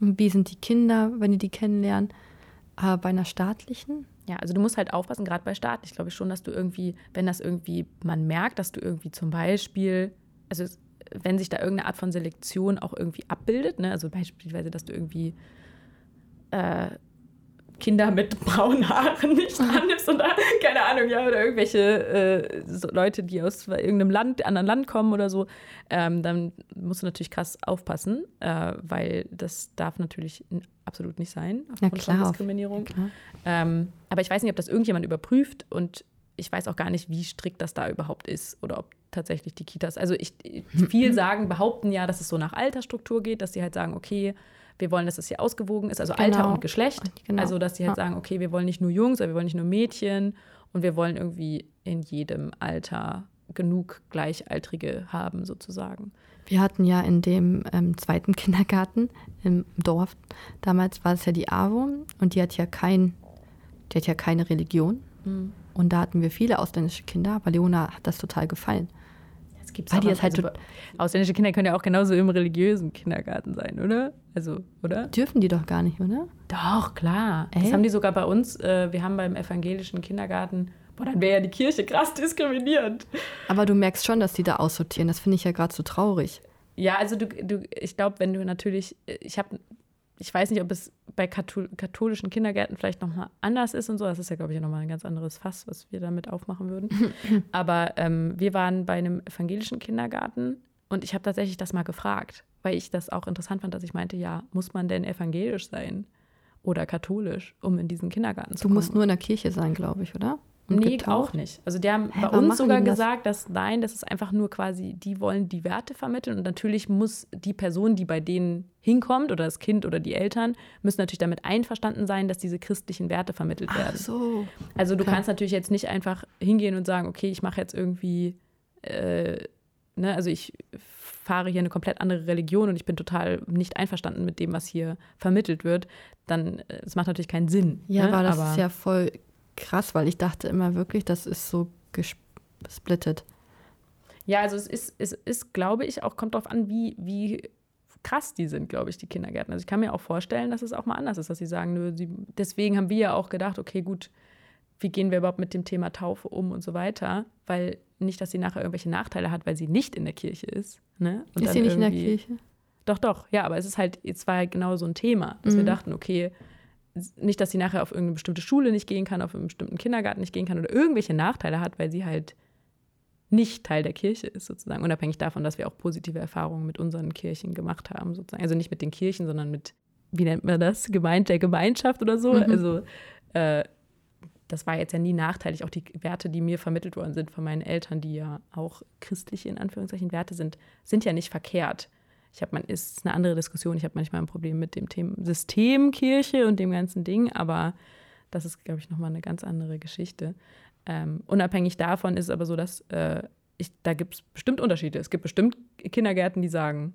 Wie sind die Kinder, wenn die die kennenlernen? Aber bei einer staatlichen? Ja, also du musst halt aufpassen, gerade bei Start. Ich glaube schon, dass du irgendwie, wenn das irgendwie, man merkt, dass du irgendwie zum Beispiel, also wenn sich da irgendeine Art von Selektion auch irgendwie abbildet, ne? also beispielsweise, dass du irgendwie äh, Kinder mit braunen Haaren nicht annimmst oder keine Ahnung, ja, oder irgendwelche äh, so Leute, die aus irgendeinem Land, anderen Land kommen oder so, ähm, dann musst du natürlich krass aufpassen, äh, weil das darf natürlich absolut nicht sein, aufgrund klar, von auf- Diskriminierung. Ähm, aber ich weiß nicht, ob das irgendjemand überprüft und ich weiß auch gar nicht, wie strikt das da überhaupt ist oder ob tatsächlich die Kitas. Also ich, viel sagen, behaupten ja, dass es so nach Altersstruktur geht, dass sie halt sagen, okay, wir wollen, dass es hier ausgewogen ist, also Alter Genau. und Geschlecht. Genau. Also dass sie halt Ja. sagen, okay, wir wollen nicht nur Jungs, aber wir wollen nicht nur Mädchen und wir wollen irgendwie in jedem Alter genug Gleichaltrige haben, sozusagen. Wir hatten ja in dem ähm, zweiten Kindergarten im Dorf, damals war es ja die AWO und die hat ja kein, die hat ja keine Religion. Und da hatten wir viele ausländische Kinder, aber Leona hat das total gefallen. Das gibt's Weil die das halt also, ausländische Kinder können ja auch genauso im religiösen Kindergarten sein, oder? Also, oder? Dürfen die doch gar nicht, oder? Doch, klar. Echt? Das haben die sogar bei uns. Äh, wir haben beim evangelischen Kindergarten, boah, dann wäre ja die Kirche krass diskriminierend. Aber du merkst schon, dass die da aussortieren. Das finde ich ja gerade so traurig. Ja, also du, du ich glaube, wenn du natürlich, ich habe, ich weiß nicht, ob es bei Kathol katholischen Kindergärten vielleicht nochmal anders ist und so. Das ist ja, glaube ich, nochmal ein ganz anderes Fass, was wir damit aufmachen würden. Aber ähm, wir waren bei einem evangelischen Kindergarten und ich habe tatsächlich das mal gefragt, weil ich das auch interessant fand, dass ich meinte, ja, muss man denn evangelisch sein oder katholisch, um in diesen Kindergarten zu Du kommen? musst nur in der Kirche sein, glaube ich, oder? Und Nee, getauft? auch nicht. Also die haben Hä, bei uns sogar gesagt, dass nein, das ist einfach nur quasi, die wollen die Werte vermitteln und natürlich muss die Person, die bei denen hinkommt oder das Kind oder die Eltern, müssen natürlich damit einverstanden sein, dass diese christlichen Werte vermittelt Ach werden. so. Also du okay. kannst natürlich jetzt nicht einfach hingehen und sagen, okay, ich mache jetzt irgendwie, äh, ne, also ich fahre hier eine komplett andere Religion und ich bin total nicht einverstanden mit dem, was hier vermittelt wird, dann, äh, es macht natürlich keinen Sinn. Ja, ne? aber das aber, ist ja voll krass, weil ich dachte immer wirklich, das ist so gesplittet. Ja, also es ist, es ist, glaube ich, auch kommt darauf an, wie, wie krass die sind, glaube ich, die Kindergärten. Also ich kann mir auch vorstellen, dass es auch mal anders ist, dass sie sagen, nö, sie, deswegen haben wir ja auch gedacht, okay, gut, wie gehen wir überhaupt mit dem Thema Taufe um und so weiter, weil nicht, dass sie nachher irgendwelche Nachteile hat, weil sie nicht in der Kirche ist. Ne? Und ist sie nicht in der Kirche? Doch, doch, ja, aber es ist halt, es war halt genau so ein Thema, dass mhm. wir dachten, okay, nicht, dass sie nachher auf irgendeine bestimmte Schule nicht gehen kann, auf einen bestimmten Kindergarten nicht gehen kann oder irgendwelche Nachteile hat, weil sie halt nicht Teil der Kirche ist, sozusagen, unabhängig davon, dass wir auch positive Erfahrungen mit unseren Kirchen gemacht haben, sozusagen. Also nicht mit den Kirchen, sondern mit, wie nennt man das, Gemeinde der Gemeinschaft oder so. Mhm. Also äh, das war jetzt ja nie nachteilig. Auch die Werte, die mir vermittelt worden sind von meinen Eltern, die ja auch christliche, in Anführungszeichen, Werte sind, sind ja nicht verkehrt. Ich habe man ist eine andere Diskussion. Ich habe manchmal ein Problem mit dem Thema Systemkirche und dem ganzen Ding, aber das ist, glaube ich, nochmal eine ganz andere Geschichte. Ähm, unabhängig davon ist es aber so, dass äh, ich, da gibt es bestimmt Unterschiede. Es gibt bestimmt Kindergärten, die sagen,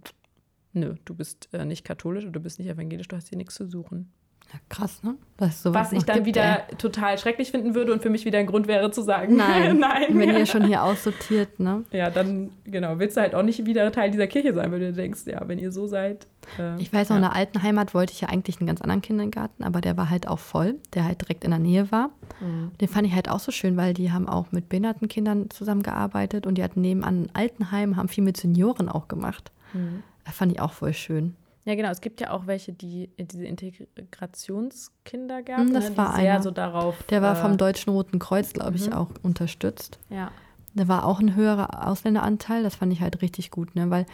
nö, du bist äh, nicht katholisch oder du bist nicht evangelisch, du hast hier nichts zu suchen. Ja, krass, ne? Was, was ich dann gibt, wieder ey. total schrecklich finden würde und für mich wieder ein Grund wäre zu sagen, nein, nein. Wenn ihr schon hier aussortiert, ne? Ja, dann, genau, willst du halt auch nicht wieder Teil dieser Kirche sein, weil du denkst, ja, wenn ihr so seid. Äh, ich weiß noch, ja. in der alten Heimat wollte ich ja eigentlich einen ganz anderen Kindergarten, aber der war halt auch voll, der halt direkt in der Nähe war. Mhm. Den fand ich halt auch so schön, weil die haben auch mit behinderten Kindern zusammengearbeitet und die hatten nebenan ein Altenheim, haben viel mit Senioren auch gemacht. Mhm. Das fand ich auch voll schön. Ja, genau. Es gibt ja auch welche, die diese Integrationskindergärten, hm, das ne, war sehr einer. so darauf. Der war vom äh, Deutschen Roten Kreuz, glaube ich, mhm. auch unterstützt. Ja. Da war auch ein höherer Ausländeranteil. Das fand ich halt richtig gut, ne? Weil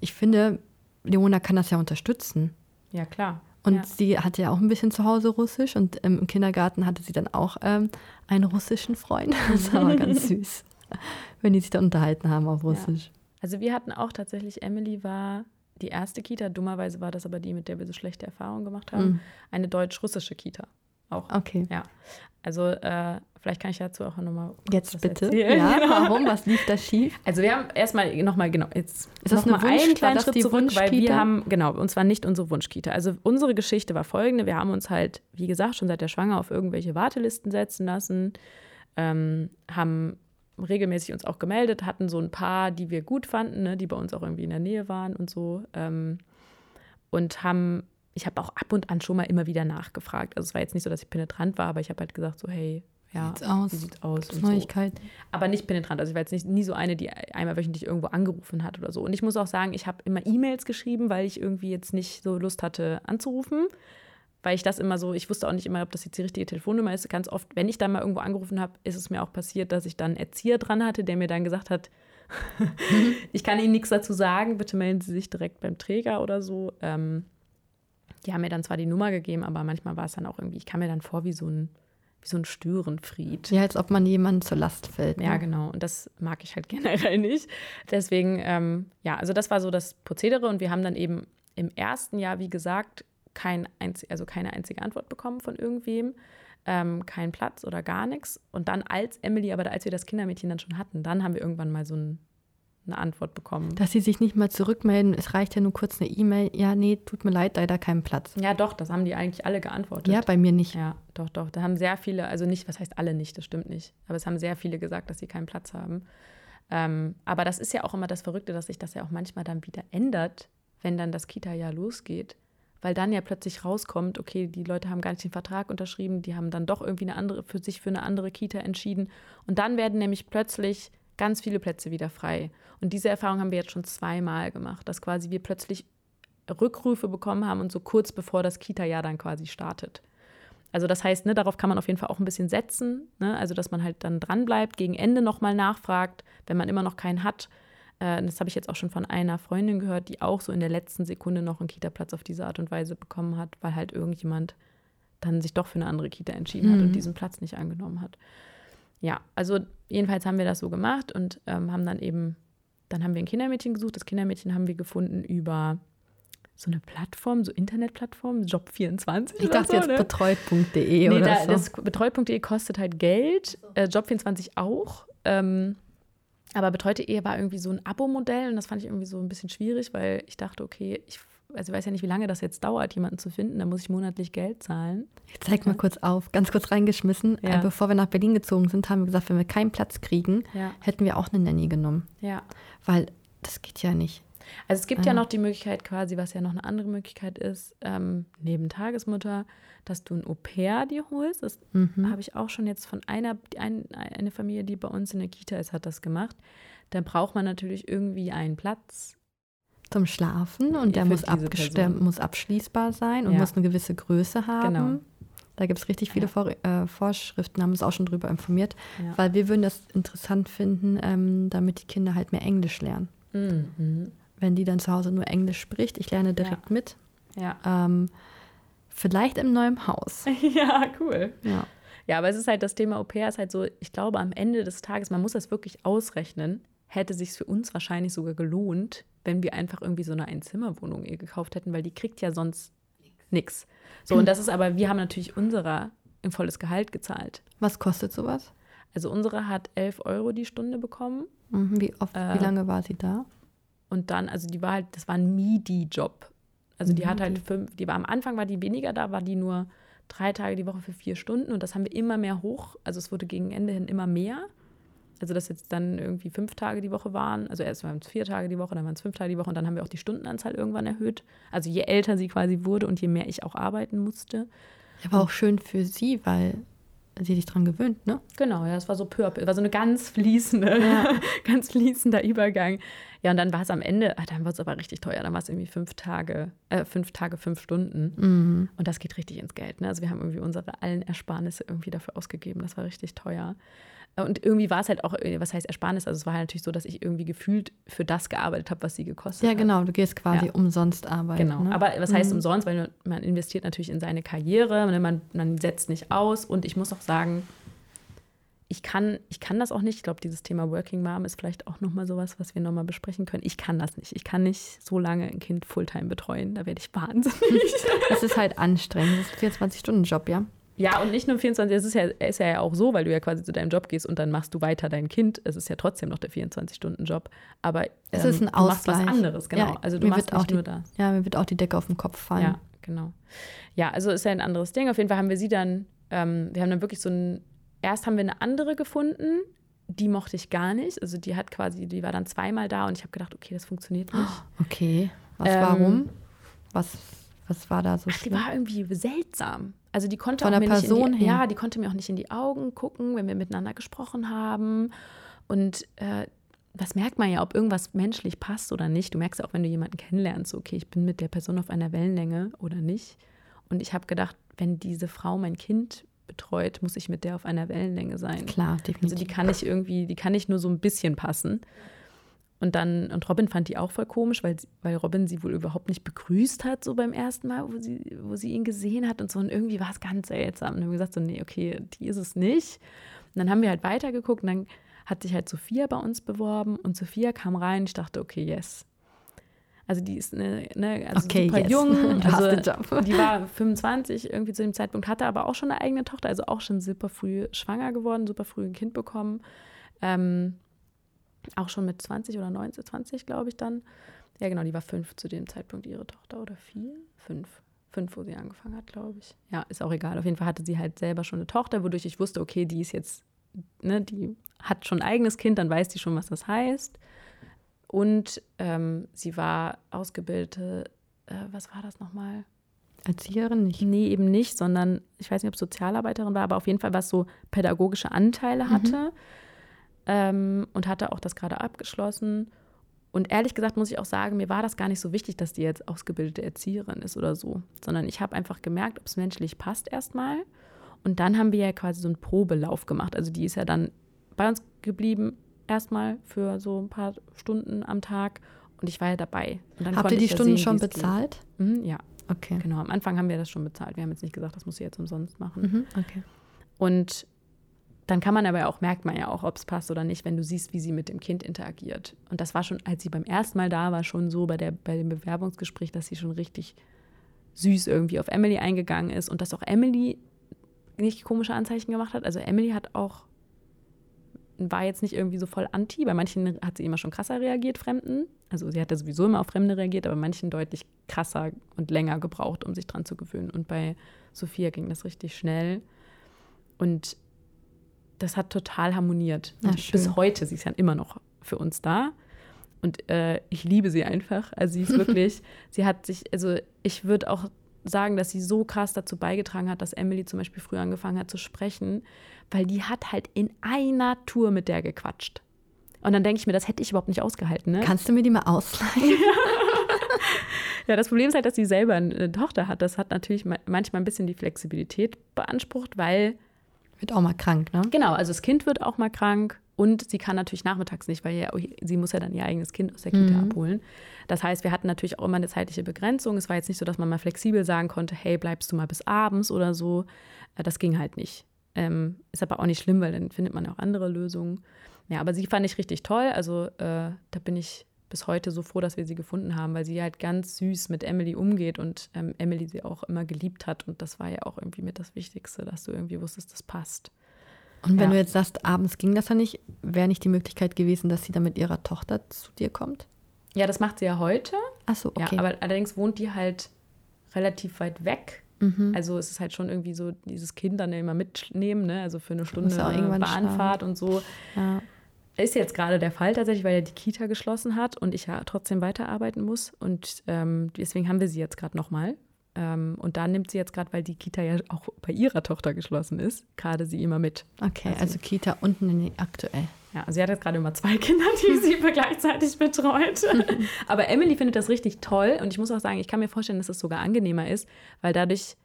ich finde, Leona kann das ja unterstützen. Ja, klar. Und ja. sie hatte ja auch ein bisschen zu Hause Russisch und ähm, im Kindergarten hatte sie dann auch ähm, einen russischen Freund. Das war ganz süß, wenn die sich da unterhalten haben auf Russisch. Ja. Also wir hatten auch tatsächlich, Emily war die erste Kita, dummerweise war das aber die, mit der wir so schlechte Erfahrungen gemacht haben, mhm. eine deutsch-russische Kita. Auch. Okay. Ja. Also äh, vielleicht kann ich dazu auch nochmal. Jetzt bitte. Erzählen. Ja, warum? Was lief da schief? Also wir haben erstmal nochmal, genau, jetzt ist das noch mal einen kleinen Schritt zurück, weil wir haben, genau, und zwar nicht unsere Wunschkita. Also unsere Geschichte war folgende: Wir haben uns halt, wie gesagt, schon seit der Schwanger auf irgendwelche Wartelisten setzen lassen, ähm, haben regelmäßig uns auch gemeldet, hatten so ein paar, die wir gut fanden, ne, die bei uns auch irgendwie in der Nähe waren und so. Ähm, und haben, ich habe auch ab und an schon mal immer wieder nachgefragt. Also es war jetzt nicht so, dass ich penetrant war, aber ich habe halt gesagt, so, hey, ja, sieht's aus? wie sieht's aus? Und Neuigkeit. So. Aber nicht penetrant. Also ich war jetzt nicht, nie so eine, die einmal wöchentlich irgendwo angerufen hat oder so. Und ich muss auch sagen, ich habe immer E-Mails geschrieben, weil ich irgendwie jetzt nicht so Lust hatte anzurufen weil ich das immer so, ich wusste auch nicht immer, ob das jetzt die richtige Telefonnummer ist. Ganz oft, wenn ich dann mal irgendwo angerufen habe, ist es mir auch passiert, dass ich dann einen Erzieher dran hatte, der mir dann gesagt hat, ich kann Ihnen nichts dazu sagen, bitte melden Sie sich direkt beim Träger oder so. Ähm, die haben mir dann zwar die Nummer gegeben, aber manchmal war es dann auch irgendwie, ich kam mir dann vor wie so ein, wie so ein Störenfried. Ja, als ob man jemandem zur Last fällt. Ne? Ja, genau. Und das mag ich halt generell nicht. Deswegen, ähm, ja, also das war so das Prozedere und wir haben dann eben im ersten Jahr, wie gesagt, kein einzig, also keine einzige Antwort bekommen von irgendwem, ähm, keinen Platz oder gar nichts. Und dann als Emily, aber als wir das Kindermädchen dann schon hatten, dann haben wir irgendwann mal so ein, eine Antwort bekommen. Dass sie sich nicht mal zurückmelden, es reicht ja nur kurz eine E-Mail, ja, nee, tut mir leid, leider keinen Platz. Ja, doch, das haben die eigentlich alle geantwortet. Ja, bei mir nicht. Ja, doch, doch. Da haben sehr viele, also nicht, was heißt alle nicht, das stimmt nicht. Aber es haben sehr viele gesagt, dass sie keinen Platz haben. Ähm, aber das ist ja auch immer das Verrückte, dass sich das ja auch manchmal dann wieder ändert, wenn dann das Kita-Jahr losgeht weil dann ja plötzlich rauskommt, okay, die Leute haben gar nicht den Vertrag unterschrieben, die haben dann doch irgendwie eine andere, für sich für eine andere Kita entschieden. Und dann werden nämlich plötzlich ganz viele Plätze wieder frei. Und diese Erfahrung haben wir jetzt schon zweimal gemacht, dass quasi wir plötzlich Rückrufe bekommen haben und so kurz bevor das Kita-Jahr dann quasi startet. Also das heißt, ne, darauf kann man auf jeden Fall auch ein bisschen setzen, ne? also dass man halt dann dranbleibt, gegen Ende nochmal nachfragt, wenn man immer noch keinen hat, äh, das habe ich jetzt auch schon von einer Freundin gehört, die auch so in der letzten Sekunde noch einen Kita-Platz auf diese Art und Weise bekommen hat, weil halt irgendjemand dann sich doch für eine andere Kita entschieden mhm. hat und mhm. diesen Platz nicht angenommen hat. Ja, also jedenfalls haben wir das so gemacht und ähm, haben dann eben, dann haben wir ein Kindermädchen gesucht. Das Kindermädchen haben wir gefunden über so eine Plattform, so Internetplattform, Job24. Ich dachte so, jetzt ne? betreut.de nee, oder da, so. Betreut.de kostet halt Geld, äh, Job24 auch. Ähm, aber betreute Ehe war irgendwie so ein Abo-Modell und das fand ich irgendwie so ein bisschen schwierig, weil ich dachte, okay, ich also weiß ja nicht, wie lange das jetzt dauert, jemanden zu finden. Da muss ich monatlich Geld zahlen. Ich zeig mal kurz auf, ganz kurz reingeschmissen. Ja. Äh, bevor wir nach Berlin gezogen sind, haben wir gesagt, wenn wir keinen Platz kriegen, ja. hätten wir auch eine Nanny genommen. Ja. Weil das geht ja nicht. Also es gibt ja. ja noch die Möglichkeit quasi, was ja noch eine andere Möglichkeit ist, ähm, neben Tagesmutter, dass du ein Au-pair dir holst. Das mhm. habe ich auch schon jetzt von einer, ein, eine Familie, die bei uns in der Kita ist, hat das gemacht. Dann braucht man natürlich irgendwie einen Platz. Zum Schlafen und der muss, der muss, abschließbar sein und ja. muss eine gewisse Größe haben. Genau. Da gibt es richtig viele ja. Vor äh, Vorschriften, haben uns auch schon darüber informiert, ja. weil wir würden das interessant finden, ähm, damit die Kinder halt mehr Englisch lernen. Mhm. Wenn die dann zu Hause nur Englisch spricht, ich lerne direkt ja. mit. Ja. Ähm, vielleicht im neuen Haus. ja, cool. Ja. Ja, aber es ist halt das Thema Au pair ist halt so, ich glaube, am Ende des Tages, man muss das wirklich ausrechnen, hätte sich für uns wahrscheinlich sogar gelohnt, wenn wir einfach irgendwie so eine Einzimmerwohnung ihr gekauft hätten, weil die kriegt ja sonst nichts. So, und das ist aber, wir haben natürlich unserer ein volles Gehalt gezahlt. Was kostet sowas? Also unsere hat 11 Euro die Stunde bekommen. Mhm, wie, oft, äh, wie lange war sie da? Und dann, also die war halt, das war ein MIDI-Job. Also die MIDI. hat halt fünf, die war am Anfang war die weniger da, war die nur drei Tage die Woche für vier Stunden und das haben wir immer mehr hoch. Also es wurde gegen Ende hin immer mehr. Also dass jetzt dann irgendwie fünf Tage die Woche waren. Also erst waren es vier Tage die Woche, dann waren es fünf Tage die Woche und dann haben wir auch die Stundenanzahl irgendwann erhöht. Also je älter sie quasi wurde und je mehr ich auch arbeiten musste. Aber auch schön für sie, weil sie dich dran gewöhnt, ne? Genau, ja, es war so purple, war so eine ganz fließende, ja. ganz fließender Übergang. Ja, und dann war es am Ende, ah, dann war es aber richtig teuer. Dann war es irgendwie fünf Tage, äh, fünf Tage, fünf Stunden. Mhm. Und das geht richtig ins Geld. Ne? Also wir haben irgendwie unsere allen Ersparnisse irgendwie dafür ausgegeben. Das war richtig teuer. Und irgendwie war es halt auch, äh, was heißt Ersparnis? Also es war halt natürlich so, dass ich irgendwie gefühlt für das gearbeitet habe, was sie gekostet hat. Ja, genau, du gehst quasi ja. umsonst arbeiten. Genau, ne? aber was heißt mhm. umsonst? Weil man investiert natürlich in seine Karriere, ne? man, man setzt nicht aus. Und ich muss auch sagen, ich kann, ich kann das auch nicht. Ich glaube, dieses Thema Working Mom ist vielleicht auch nochmal sowas, was wir nochmal besprechen können. Ich kann das nicht. Ich kann nicht so lange ein Kind Fulltime betreuen. Da werde ich wahnsinnig. Das ist halt anstrengend. Das ist ein 24-Stunden-Job, ja? Ja, und nicht nur 24, es ist ja, ist ja auch so, weil du ja quasi zu deinem Job gehst und dann machst du weiter dein Kind. Es ist ja trotzdem noch der 24-Stunden-Job. Aber ähm, es ist ein Ausgleich. du machst was anderes, genau. Ja, also du machst nicht die, nur das. Ja, mir wird auch die Decke auf den Kopf fallen. Ja, genau. Ja, also ist ja ein anderes Ding. Auf jeden Fall haben wir sie dann, ähm, wir haben dann wirklich so ein, erst haben wir eine andere gefunden, die mochte ich gar nicht. Also die hat quasi, die war dann zweimal da und ich habe gedacht, okay, das funktioniert nicht. Okay. Was, ähm, warum? Was, was war da so ach, Die war irgendwie seltsam. Also die konnte Von auch der Person die, her. Ja, die konnte mir auch nicht in die Augen gucken, wenn wir miteinander gesprochen haben. Und äh, das merkt man ja, ob irgendwas menschlich passt oder nicht. Du merkst ja auch, wenn du jemanden kennenlernst, okay, ich bin mit der Person auf einer Wellenlänge oder nicht. Und ich habe gedacht, wenn diese Frau mein Kind betreut, muss ich mit der auf einer Wellenlänge sein. Klar, definitiv. Also die kann ich irgendwie, die kann nicht nur so ein bisschen passen. Und dann, und Robin fand die auch voll komisch, weil, weil Robin sie wohl überhaupt nicht begrüßt hat, so beim ersten Mal, wo sie, wo sie ihn gesehen hat und so. Und irgendwie war es ganz seltsam. Und dann haben wir gesagt, so, nee, okay, die ist es nicht. Und dann haben wir halt weitergeguckt und dann hat sich halt Sophia bei uns beworben und Sophia kam rein. Ich dachte, okay, yes. Also die ist eine, ne, also okay, super yes. jung. Also die war 25 irgendwie zu dem Zeitpunkt, hatte aber auch schon eine eigene Tochter, also auch schon super früh schwanger geworden, super früh ein Kind bekommen. Ähm, auch schon mit 20 oder 19, 20, glaube ich dann. Ja, genau, die war fünf zu dem Zeitpunkt, ihre Tochter oder vier? Fünf. Fünf, wo sie angefangen hat, glaube ich. Ja, ist auch egal. Auf jeden Fall hatte sie halt selber schon eine Tochter, wodurch ich wusste, okay, die ist jetzt, ne, die hat schon ein eigenes Kind, dann weiß die schon, was das heißt. Und ähm, sie war ausgebildete, äh, was war das nochmal? Erzieherin nicht? Nee, eben nicht, sondern ich weiß nicht, ob Sozialarbeiterin war, aber auf jeden Fall, was so pädagogische Anteile hatte. Mhm ähm, und hatte auch das gerade abgeschlossen. Und ehrlich gesagt muss ich auch sagen, mir war das gar nicht so wichtig, dass die jetzt ausgebildete Erzieherin ist oder so, sondern ich habe einfach gemerkt, ob es menschlich passt erstmal. Und dann haben wir ja quasi so einen Probelauf gemacht. Also die ist ja dann bei uns geblieben, erstmal für so ein paar Stunden am Tag. Und ich war ja dabei. Habt ihr die Stunden sehen, schon bezahlt? Mhm, ja. Okay. Genau, am Anfang haben wir das schon bezahlt. Wir haben jetzt nicht gesagt, das muss sie jetzt umsonst machen. Mhm, okay. Und dann kann man aber auch, merkt man ja auch, ob es passt oder nicht, wenn du siehst, wie sie mit dem Kind interagiert. Und das war schon, als sie beim ersten Mal da war, schon so bei, der, bei dem Bewerbungsgespräch, dass sie schon richtig süß irgendwie auf Emily eingegangen ist und dass auch Emily nicht komische Anzeichen gemacht hat. Also Emily hat auch, war jetzt nicht irgendwie so voll anti. Bei manchen hat sie immer schon krasser reagiert, Fremden. Also sie hat ja sowieso immer auf Fremde reagiert, aber manchen deutlich krasser und länger gebraucht, um sich dran zu gewöhnen. Und bei Sophia ging das richtig schnell. Und das hat total harmoniert. Ja, bis heute, sie ist ja immer noch für uns da. Und äh, ich liebe sie einfach. Also sie ist wirklich, sie hat sich, also ich würde auch sagen, dass sie so krass dazu beigetragen hat, dass Emily zum Beispiel früher angefangen hat zu sprechen, weil die hat halt in einer Tour mit der gequatscht. Und dann denke ich mir, das hätte ich überhaupt nicht ausgehalten. Ne? Kannst du mir die mal ausleihen? ja, das Problem ist halt, dass sie selber eine Tochter hat. Das hat natürlich manchmal ein bisschen die Flexibilität beansprucht, weil. Wird auch mal krank, ne? Genau, also das Kind wird auch mal krank und sie kann natürlich nachmittags nicht, weil ja, sie muss ja dann ihr eigenes Kind aus der Kita mhm. abholen. Das heißt, wir hatten natürlich auch immer eine zeitliche Begrenzung. Es war jetzt nicht so, dass man mal flexibel sagen konnte, hey, bleibst du mal bis abends oder so. Äh, das ging halt nicht. Ähm, ist aber auch nicht schlimm, weil dann findet man auch andere Lösungen. Ja, aber sie fand ich richtig toll. Also äh, da bin ich bis heute so froh, dass wir sie gefunden haben, weil sie halt ganz süß mit Emily umgeht und ähm, Emily sie auch immer geliebt hat. Und das war ja auch irgendwie mit das Wichtigste, dass du irgendwie wusstest, das passt. Und wenn ja. du jetzt sagst, abends ging das ja nicht, wäre nicht die Möglichkeit gewesen, dass sie dann mit ihrer Tochter zu dir kommt? Ja, das macht sie ja heute. Ach so, okay. Ja, aber allerdings wohnt die halt relativ weit weg. Mhm. Also es ist halt schon irgendwie so, dieses Kind dann immer mitnehmen, ne? Also für eine Stunde Bahnfahrt und so. Ja. Ist jetzt gerade der Fall tatsächlich, weil ja die Kita geschlossen hat und ich ja trotzdem weiterarbeiten muss. Und ähm, deswegen haben wir sie jetzt gerade nochmal. Ähm, und da nimmt sie jetzt gerade, weil die Kita ja auch bei ihrer Tochter geschlossen ist, gerade sie immer mit. Okay, also, also Kita unten aktuell. Ja, also sie hat jetzt gerade immer zwei Kinder, die sie gleichzeitig betreut. Aber Emily findet das richtig toll und ich muss auch sagen, ich kann mir vorstellen, dass es das sogar angenehmer ist, weil dadurch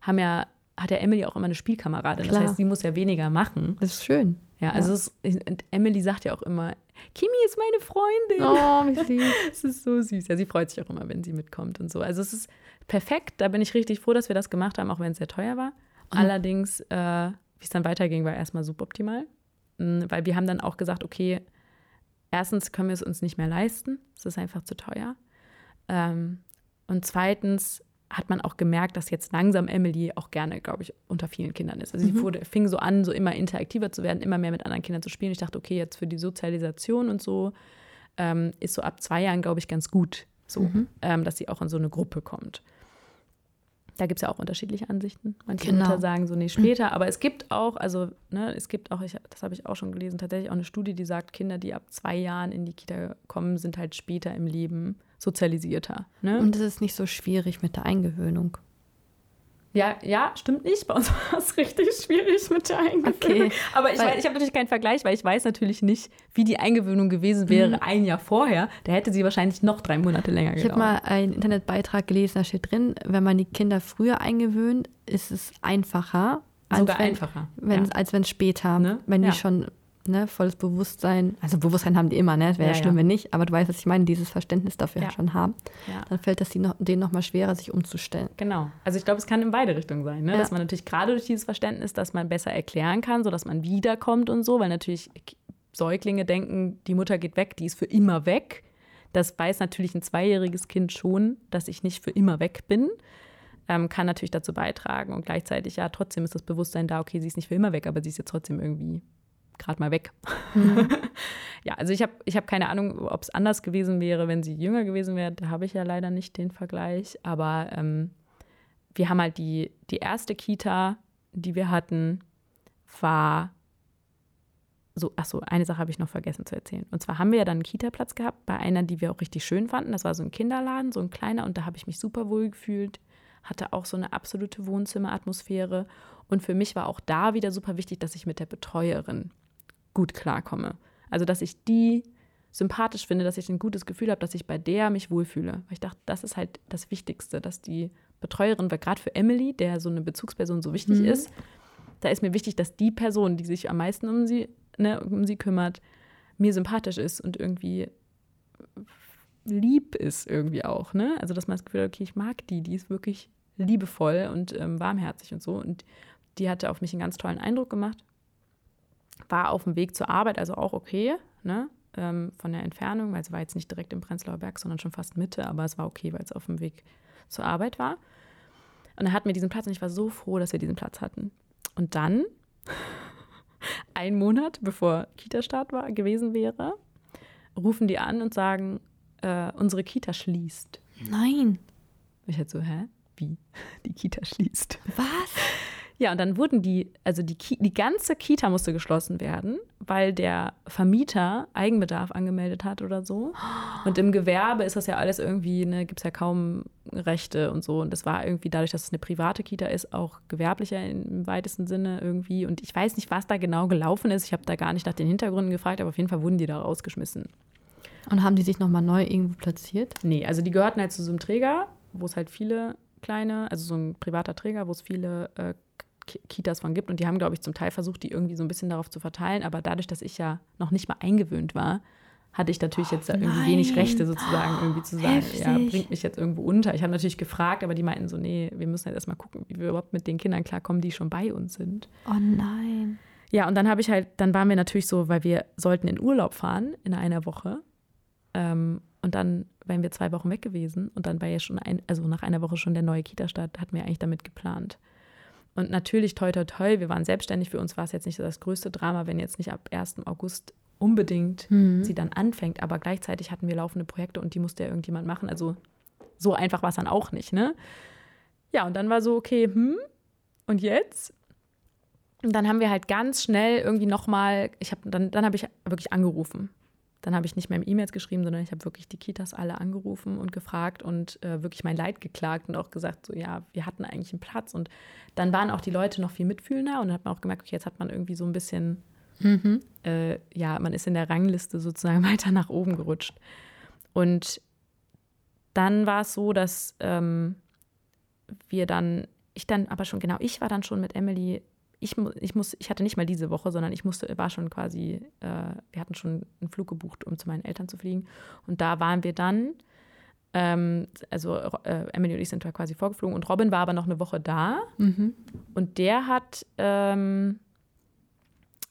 haben ja, hat ja Emily auch immer eine Spielkameradin. Klar. Das heißt, sie muss ja weniger machen. Das ist schön. Ja, also Es, Emily sagt ja auch immer, Kimi ist meine Freundin. Oh, wie süß. Es ist so süß. Ja, sie freut sich auch immer, wenn sie mitkommt und so. Also es ist perfekt. Da bin ich richtig froh, dass wir das gemacht haben, auch wenn es sehr teuer war. Mhm. Allerdings, äh, wie es dann weiterging, war erstmal suboptimal. Mhm, weil wir haben dann auch gesagt, okay, erstens können wir es uns nicht mehr leisten. Es ist einfach zu teuer. Ähm, und zweitens hat man auch gemerkt, dass jetzt langsam Emily auch gerne, glaube ich, unter vielen Kindern ist. Also mhm. sie wurde, fing so an, so immer interaktiver zu werden, immer mehr mit anderen Kindern zu spielen. Ich dachte, okay, jetzt für die Sozialisation und so ähm, ist so ab zwei Jahren, glaube ich, ganz gut, so, mhm. ähm, dass sie auch in so eine Gruppe kommt. Da gibt es ja auch unterschiedliche Ansichten. Manche genau. Mütter sagen so, nee, später. Aber es gibt auch, also, ne, es gibt auch, ich, das habe ich auch schon gelesen, tatsächlich auch eine Studie, die sagt, Kinder, die ab zwei Jahren in die Kita kommen, sind halt später im Leben sozialisierter. Ne? Und es ist nicht so schwierig mit der Eingewöhnung. Ja, ja, stimmt nicht. Bei uns war es richtig schwierig mit der Eingewöhnung. Okay, Aber ich, ich habe natürlich keinen Vergleich, weil ich weiß natürlich nicht, wie die Eingewöhnung gewesen wäre mhm. ein Jahr vorher. Da hätte sie wahrscheinlich noch drei Monate länger gedauert. Ich habe mal einen Internetbeitrag gelesen, da steht drin, wenn man die Kinder früher eingewöhnt, ist es einfacher. Sogar wenn, einfacher. Wenn, ja. Als wenn später, ne? wenn ja. die schon ne, volles Bewusstsein, also Bewusstsein haben die immer, ne? Wäre ja, ja, schlimm, ja. wenn nicht, aber du weißt, was ich meine, dieses Verständnis dafür ja. schon haben, dann fällt das noch, denen nochmal schwerer, sich umzustellen. Genau. Also ich glaube, es kann in beide Richtungen sein, ne? Dass man natürlich gerade durch dieses Verständnis, dass man besser erklären kann, sodass man wiederkommt und so, weil natürlich Säuglinge denken, die Mutter geht weg, die ist für immer weg. Das weiß natürlich ein zweijähriges Kind schon, dass ich nicht für immer weg bin. Ähm, kann natürlich dazu beitragen und gleichzeitig ja trotzdem ist das Bewusstsein da, okay, sie ist nicht für immer weg, aber sie ist jetzt trotzdem irgendwie gerade mal weg. Mhm. ja, also ich habe ich hab keine Ahnung, ob es anders gewesen wäre, wenn sie jünger gewesen wäre. Da habe ich ja leider nicht den Vergleich. Aber ähm, wir haben halt die, die erste Kita, die wir hatten, war so, ach so, eine Sache habe ich noch vergessen zu erzählen. Und zwar haben wir ja dann einen Kita-Platz gehabt bei einer, die wir auch richtig schön fanden. Das war so ein Kinderladen, so ein kleiner, und da habe ich mich super wohl gefühlt. Hatte auch so eine absolute Wohnzimmeratmosphäre. Und für mich war auch da wieder super wichtig, dass ich mit der Betreuerin gut klarkomme. Also, dass ich die sympathisch finde, dass ich ein gutes Gefühl habe, dass ich bei der mich wohlfühle. Weil ich dachte, das ist halt das Wichtigste, dass die Betreuerin, weil gerade für Emily, der so eine Bezugsperson so wichtig mhm. ist, da ist mir wichtig, dass die Person, die sich am meisten um sie, ne, um sie kümmert, mir sympathisch ist und irgendwie lieb ist irgendwie auch. Ne? Also, dass man das Gefühl hat, okay, ich mag die, die ist wirklich liebevoll und ähm, warmherzig und so. Und die hatte auf mich einen ganz tollen Eindruck gemacht war auf dem Weg zur Arbeit, also auch okay, ne? Ähm, von der Entfernung, weil es war jetzt nicht direkt im Prenzlauer Berg, sondern schon fast Mitte, aber es war okay, weil es auf dem Weg zur Arbeit war. Und er hat mir diesen Platz und ich war so froh, dass wir diesen Platz hatten. Und dann, ein Monat bevor Kita-Start war, gewesen wäre, rufen die an und sagen, äh, unsere Kita schließt. Nein. Ich halt so, hä? Wie? Die Kita schließt. Was? Ja, und dann wurden die, also die, Ki die ganze Kita musste geschlossen werden, weil der Vermieter Eigenbedarf angemeldet hat oder so. Und im Gewerbe ist das ja alles irgendwie, ne, gibt es ja kaum Rechte und so. Und das war irgendwie dadurch, dass es eine private Kita ist, auch gewerblicher im weitesten Sinne irgendwie. Und ich weiß nicht, was da genau gelaufen ist. Ich habe da gar nicht nach den Hintergründen gefragt, aber auf jeden Fall wurden die da rausgeschmissen. Und haben die sich nochmal neu irgendwo platziert? Nee, also die gehörten halt zu so einem Träger, wo es halt viele kleine, also so ein privater Träger, wo es viele äh, Kitas von gibt. Und die haben, glaube ich, zum Teil versucht, die irgendwie so ein bisschen darauf zu verteilen. Aber dadurch, dass ich ja noch nicht mal eingewöhnt war, hatte ich natürlich jetzt da irgendwie Nein. wenig Rechte sozusagen irgendwie zu sagen, Heftig. ja, bringt mich jetzt irgendwo unter. Ich habe natürlich gefragt, aber die meinten so, nee, wir müssen jetzt erstmal gucken, wie wir überhaupt mit den Kindern klarkommen, die schon bei uns sind. Oh nein. Ja, und dann habe ich halt, dann waren wir natürlich so, weil wir sollten in Urlaub fahren in einer Woche. Ähm, und dann wären wir zwei Wochen weg gewesen und dann war ja schon ein, also nach einer Woche schon der neue Kita-Start, hatten wir eigentlich damit geplant. Und natürlich, toi, toi, toi, wir waren selbstständig. Für uns war es jetzt nicht das größte Drama, wenn jetzt nicht ab 1. August unbedingt mhm. sie dann anfängt. Aber gleichzeitig hatten wir laufende Projekte und die musste ja irgendjemand machen. Also so einfach war es dann auch nicht, ne? Ja, und dann war so, okay, hm, und jetzt? Und dann haben wir halt ganz schnell irgendwie nochmal, ich habe dann, dann habe ich wirklich angerufen dann habe ich nicht mehr im E-Mails geschrieben, sondern ich habe wirklich die Kitas alle angerufen und gefragt und äh, wirklich mein Leid geklagt und auch gesagt, so ja, wir hatten eigentlich einen Platz. Und dann waren auch die Leute noch viel mitfühlender und dann hat man auch gemerkt, okay, jetzt hat man irgendwie so ein bisschen, mhm. äh, ja, man ist in der Rangliste sozusagen weiter nach oben gerutscht. Und dann war es so, dass ähm, wir dann, ich dann aber schon, genau, ich war dann schon mit Emily ich, ich, muss, ich hatte nicht mal diese Woche, sondern ich musste, war schon quasi, äh, wir hatten schon einen Flug gebucht, um zu meinen Eltern zu fliegen. Und da waren wir dann, ähm, also äh, Emily und ich sind da quasi vorgeflogen und Robin war aber noch eine Woche da. Mhm. Und der hat ähm,